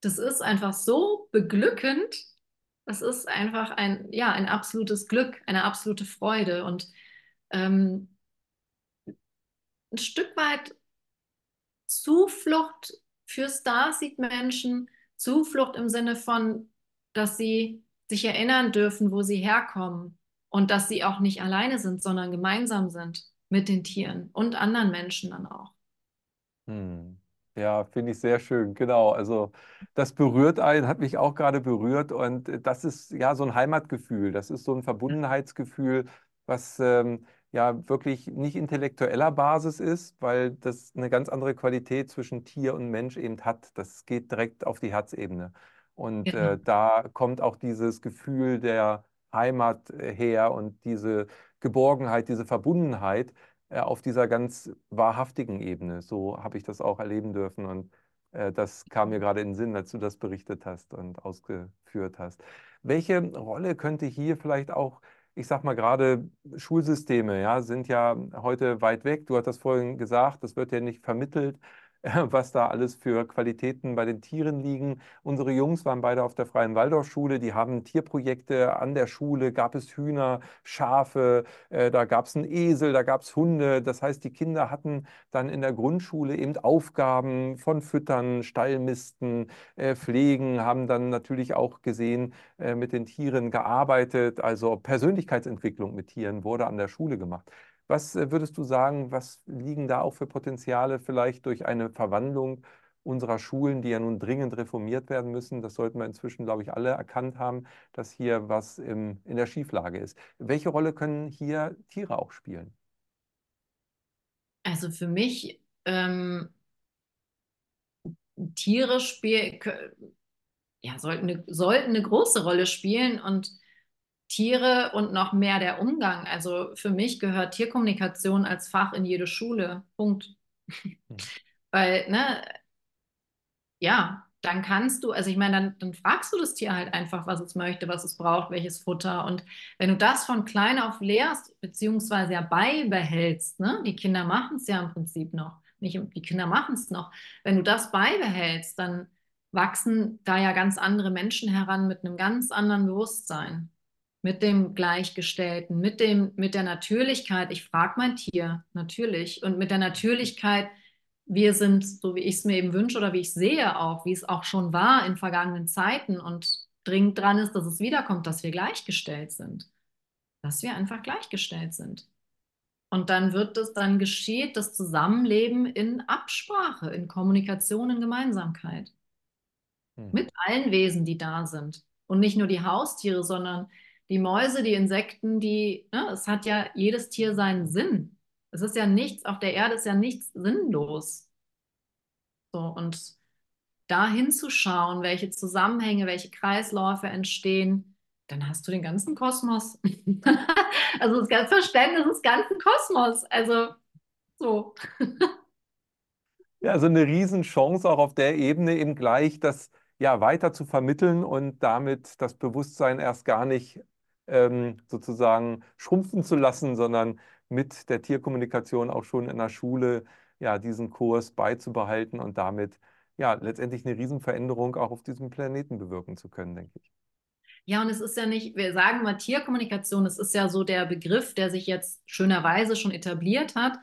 Das ist einfach so beglückend. Das ist einfach ein, ja, ein absolutes Glück, eine absolute Freude und ähm, ein Stück weit Zuflucht für Starseed-Menschen, Zuflucht im Sinne von, dass sie sich erinnern dürfen, wo sie herkommen und dass sie auch nicht alleine sind, sondern gemeinsam sind mit den Tieren und anderen Menschen dann auch. Hm. Ja, finde ich sehr schön, genau. Also das berührt einen, hat mich auch gerade berührt und das ist ja so ein Heimatgefühl, das ist so ein Verbundenheitsgefühl, was ähm, ja wirklich nicht intellektueller Basis ist, weil das eine ganz andere Qualität zwischen Tier und Mensch eben hat. Das geht direkt auf die Herzebene. Und ja. äh, da kommt auch dieses Gefühl der Heimat äh, her und diese Geborgenheit, diese Verbundenheit äh, auf dieser ganz wahrhaftigen Ebene. So habe ich das auch erleben dürfen. Und äh, das kam mir gerade in den Sinn, als du das berichtet hast und ausgeführt hast. Welche Rolle könnte hier vielleicht auch ich sag mal gerade Schulsysteme, ja, sind ja heute weit weg. Du hast das vorhin gesagt, das wird ja nicht vermittelt. <laughs> was da alles für Qualitäten bei den Tieren liegen. Unsere Jungs waren beide auf der Freien Waldorfschule, die haben Tierprojekte an der Schule, gab es Hühner, Schafe, äh, da gab es einen Esel, da gab es Hunde. Das heißt, die Kinder hatten dann in der Grundschule eben Aufgaben von Füttern, Stallmisten, äh, Pflegen, haben dann natürlich auch gesehen, äh, mit den Tieren gearbeitet. Also Persönlichkeitsentwicklung mit Tieren wurde an der Schule gemacht. Was äh, würdest du sagen, was liegen da auch für Potenziale vielleicht durch eine Verwandlung unserer Schulen, die ja nun dringend reformiert werden müssen. Das sollten wir inzwischen, glaube ich, alle erkannt haben, dass hier was im, in der Schieflage ist. Welche Rolle können hier Tiere auch spielen? Also für mich, ähm, Tiere spielen, ja, sollten eine, sollten eine große Rolle spielen und Tiere und noch mehr der Umgang. Also für mich gehört Tierkommunikation als Fach in jede Schule. Punkt. Hm. <laughs> Weil, ne, ja, dann kannst du, also ich meine, dann, dann fragst du das Tier halt einfach, was es möchte, was es braucht, welches Futter. Und wenn du das von klein auf lehrst, beziehungsweise ja beibehältst, ne, die Kinder machen es ja im Prinzip noch, nicht die Kinder machen es noch. Wenn du das beibehältst, dann wachsen da ja ganz andere Menschen heran mit einem ganz anderen Bewusstsein, mit dem Gleichgestellten, mit dem, mit der Natürlichkeit. Ich frage mein Tier natürlich und mit der Natürlichkeit wir sind, so wie ich es mir eben wünsche oder wie ich sehe auch, wie es auch schon war in vergangenen Zeiten und dringend dran ist, dass es wiederkommt, dass wir gleichgestellt sind. Dass wir einfach gleichgestellt sind. Und dann wird es, dann geschieht das Zusammenleben in Absprache, in Kommunikation, in Gemeinsamkeit. Hm. Mit allen Wesen, die da sind. Und nicht nur die Haustiere, sondern die Mäuse, die Insekten, die, ne, es hat ja jedes Tier seinen Sinn. Es ist ja nichts, auf der Erde ist ja nichts sinnlos. So, und da hinzuschauen, welche Zusammenhänge, welche Kreisläufe entstehen, dann hast du den ganzen Kosmos. <laughs> also das Verständnis des ganzen Kosmos. Also so. <laughs> ja, also eine Riesenchance auch auf der Ebene eben gleich das ja weiter zu vermitteln und damit das Bewusstsein erst gar nicht ähm, sozusagen schrumpfen zu lassen, sondern mit der Tierkommunikation auch schon in der Schule ja, diesen Kurs beizubehalten und damit ja letztendlich eine Riesenveränderung auch auf diesem Planeten bewirken zu können, denke ich. Ja, und es ist ja nicht, wir sagen mal Tierkommunikation, es ist ja so der Begriff, der sich jetzt schönerweise schon etabliert hat.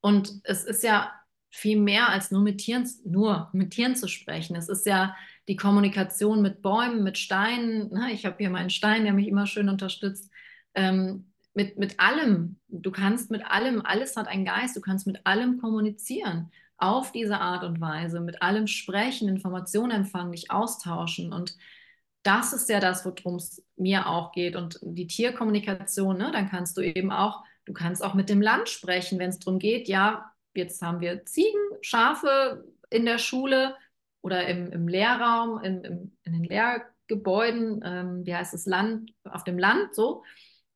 Und es ist ja viel mehr als nur mit Tieren, nur mit Tieren zu sprechen. Es ist ja die Kommunikation mit Bäumen, mit Steinen. Ich habe hier meinen Stein, der mich immer schön unterstützt. Ähm, mit, mit allem. Du kannst mit allem, alles hat einen Geist, du kannst mit allem kommunizieren. Auf diese Art und Weise, mit allem sprechen, Informationen empfangen, dich austauschen. Und das ist ja das, worum es mir auch geht. Und die Tierkommunikation, ne, dann kannst du eben auch, du kannst auch mit dem Land sprechen, wenn es darum geht, ja, jetzt haben wir Ziegen, Schafe in der Schule oder im, im Lehrraum, im, im, in den Lehrgebäuden, ähm, wie heißt es, Land, auf dem Land, so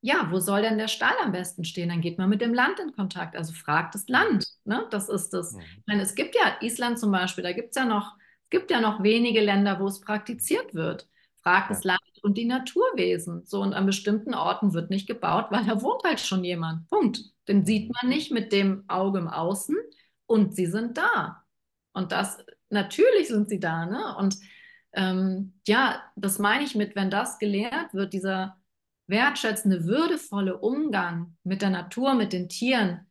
ja, wo soll denn der Stall am besten stehen? Dann geht man mit dem Land in Kontakt. Also fragt das Land. Ne? Das ist das. Mhm. Ich meine, es gibt ja Island zum Beispiel, da gibt es ja noch, es gibt ja noch wenige Länder, wo es praktiziert wird. Fragt das Land und die Naturwesen. So, und an bestimmten Orten wird nicht gebaut, weil da wohnt halt schon jemand. Punkt. Den sieht mhm. man nicht mit dem Auge im Außen und sie sind da. Und das, natürlich sind sie da, ne? Und ähm, ja, das meine ich mit, wenn das gelehrt wird, dieser wertschätzende, würdevolle Umgang mit der Natur, mit den Tieren,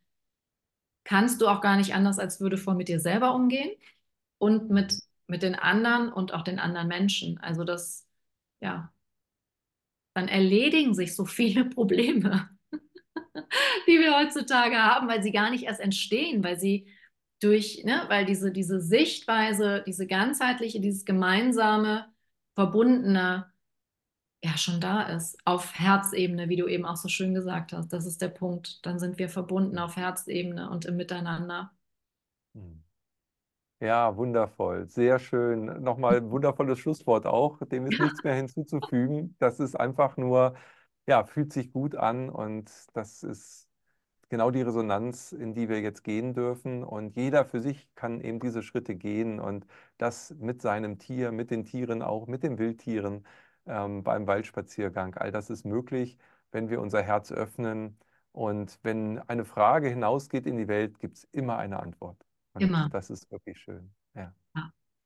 kannst du auch gar nicht anders als würdevoll mit dir selber umgehen und mit, mit den anderen und auch den anderen Menschen. Also das, ja, dann erledigen sich so viele <laughs> Probleme, die wir heutzutage haben, weil sie gar nicht erst entstehen, weil sie durch, ne, weil diese, diese Sichtweise, diese ganzheitliche, dieses gemeinsame, verbundene, ja schon da ist, auf Herzebene, wie du eben auch so schön gesagt hast. Das ist der Punkt. Dann sind wir verbunden auf Herzebene und im Miteinander. Hm. Ja, wundervoll. Sehr schön. Nochmal ein wundervolles Schlusswort auch. Dem ist nichts mehr hinzuzufügen. Das ist einfach nur, ja, fühlt sich gut an und das ist genau die Resonanz, in die wir jetzt gehen dürfen. Und jeder für sich kann eben diese Schritte gehen und das mit seinem Tier, mit den Tieren auch, mit den Wildtieren ähm, beim Waldspaziergang. All das ist möglich, wenn wir unser Herz öffnen. Und wenn eine Frage hinausgeht in die Welt, gibt es immer eine Antwort. Und immer. Das ist wirklich schön. Ja.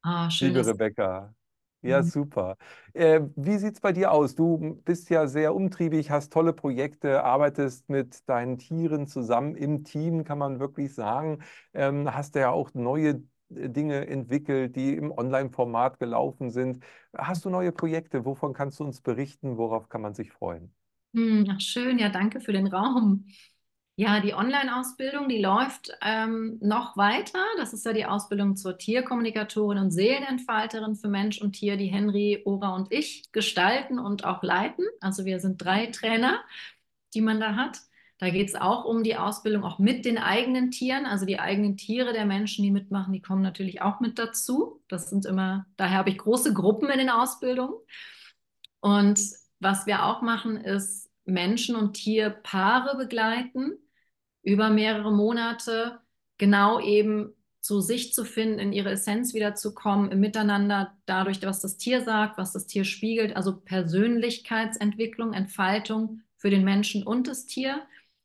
Ah, schön, Liebe Rebecca. Ja, mhm. super. Äh, wie sieht es bei dir aus? Du bist ja sehr umtriebig, hast tolle Projekte, arbeitest mit deinen Tieren zusammen im Team, kann man wirklich sagen. Ähm, hast ja auch neue Dinge entwickelt, die im Online-Format gelaufen sind. Hast du neue Projekte? Wovon kannst du uns berichten? Worauf kann man sich freuen? Hm, ach schön, ja, danke für den Raum. Ja, die Online-Ausbildung, die läuft ähm, noch weiter. Das ist ja die Ausbildung zur Tierkommunikatorin und Seelenentfalterin für Mensch und Tier, die Henry, Ora und ich gestalten und auch leiten. Also wir sind drei Trainer, die man da hat. Da geht es auch um die Ausbildung auch mit den eigenen Tieren. Also die eigenen Tiere der Menschen, die mitmachen, die kommen natürlich auch mit dazu. Das sind immer, daher habe ich große Gruppen in den Ausbildungen. Und was wir auch machen, ist Menschen- und Tierpaare begleiten über mehrere Monate genau eben zu sich zu finden, in ihre Essenz wiederzukommen, im Miteinander, dadurch, was das Tier sagt, was das Tier spiegelt, also Persönlichkeitsentwicklung, Entfaltung für den Menschen und das Tier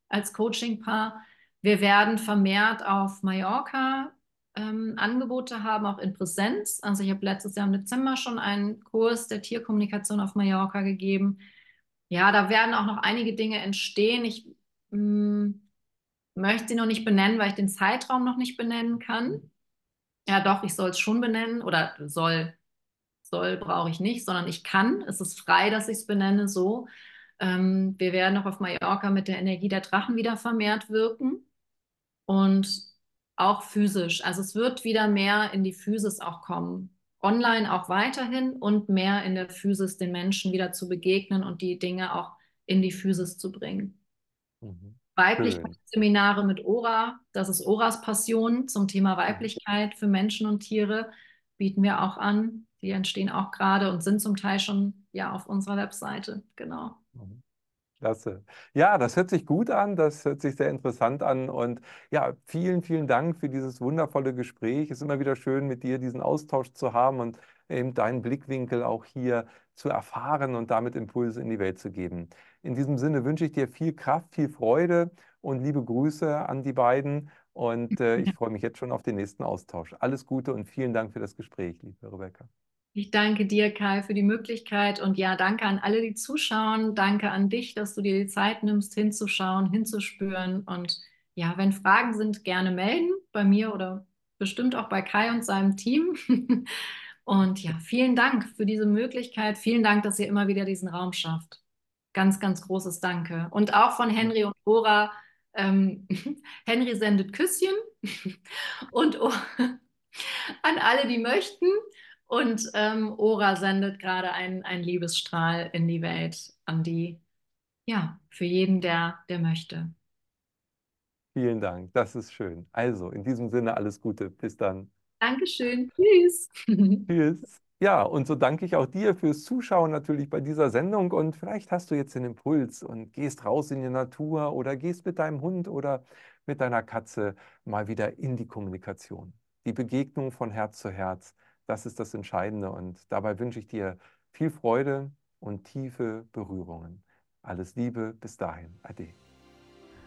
als Coaching-Paar. Wir werden vermehrt auf Mallorca ähm, Angebote haben, auch in Präsenz. Also ich habe letztes Jahr im Dezember schon einen Kurs der Tierkommunikation auf Mallorca gegeben. Ja, da werden auch noch einige Dinge entstehen. Ich mh, mm, möchte sie noch nicht benennen, weil ich den Zeitraum noch nicht benennen kann. Ja, doch, ich soll es schon benennen oder soll, soll brauche ich nicht, sondern ich kann. Es ist frei, dass ich es benenne so. Ähm, wir werden auch auf Mallorca mit der Energie der Drachen wieder vermehrt wirken und auch physisch. Also es wird wieder mehr in die Physis auch kommen. Online auch weiterhin und mehr in der Physis den Menschen wieder zu begegnen und die Dinge auch in die Physis zu bringen. Mhm. Weiblichkeitsseminare mit Ora. Das ist Oras Passion zum Thema Weiblichkeit für Menschen und Tiere. Bieten wir auch an. Die entstehen auch gerade und sind zum Teil schon ja auf unserer Webseite. Genau. Mhm. Klasse. Ja, das hört sich gut an, das hört sich sehr interessant an und ja, vielen, vielen Dank für dieses wundervolle Gespräch. Es ist immer wieder schön, mit dir diesen Austausch zu haben und eben deinen Blickwinkel auch hier zu erfahren und damit Impulse in die Welt zu geben. In diesem Sinne wünsche ich dir viel Kraft, viel Freude und liebe Grüße an die beiden und äh, ich <laughs> freue mich jetzt schon auf den nächsten Austausch. Alles Gute und vielen Dank für das Gespräch, liebe Rebecca. Ich danke dir, Kai, für die Möglichkeit und ja, danke an alle, die zuschauen. Danke an dich, dass du dir die Zeit nimmst, hinzuschauen, hinzuspüren. Und ja, wenn Fragen sind, gerne melden bei mir oder bestimmt auch bei Kai und seinem Team. <laughs> Und ja, vielen Dank für diese Möglichkeit. Vielen Dank, dass ihr immer wieder diesen Raum schafft. Ganz, ganz großes Danke. Und auch von Henry und Ora. Ähm, <laughs> Henry sendet Küsschen <laughs> und <laughs> an alle, die möchten. Und ähm, Ora sendet gerade einen, einen Liebesstrahl in die Welt an die, ja, für jeden, der, der möchte. Vielen Dank, das ist schön. Also, in diesem Sinne alles Gute. Bis dann. Dankeschön. Tschüss. <laughs> Tschüss. Ja, und so danke ich auch dir fürs Zuschauen natürlich bei dieser Sendung. Und vielleicht hast du jetzt den Impuls und gehst raus in die Natur oder gehst mit deinem Hund oder mit deiner Katze mal wieder in die Kommunikation. Die Begegnung von Herz zu Herz das ist das Entscheidende und dabei wünsche ich dir viel Freude und tiefe Berührungen. Alles Liebe, bis dahin. Ade.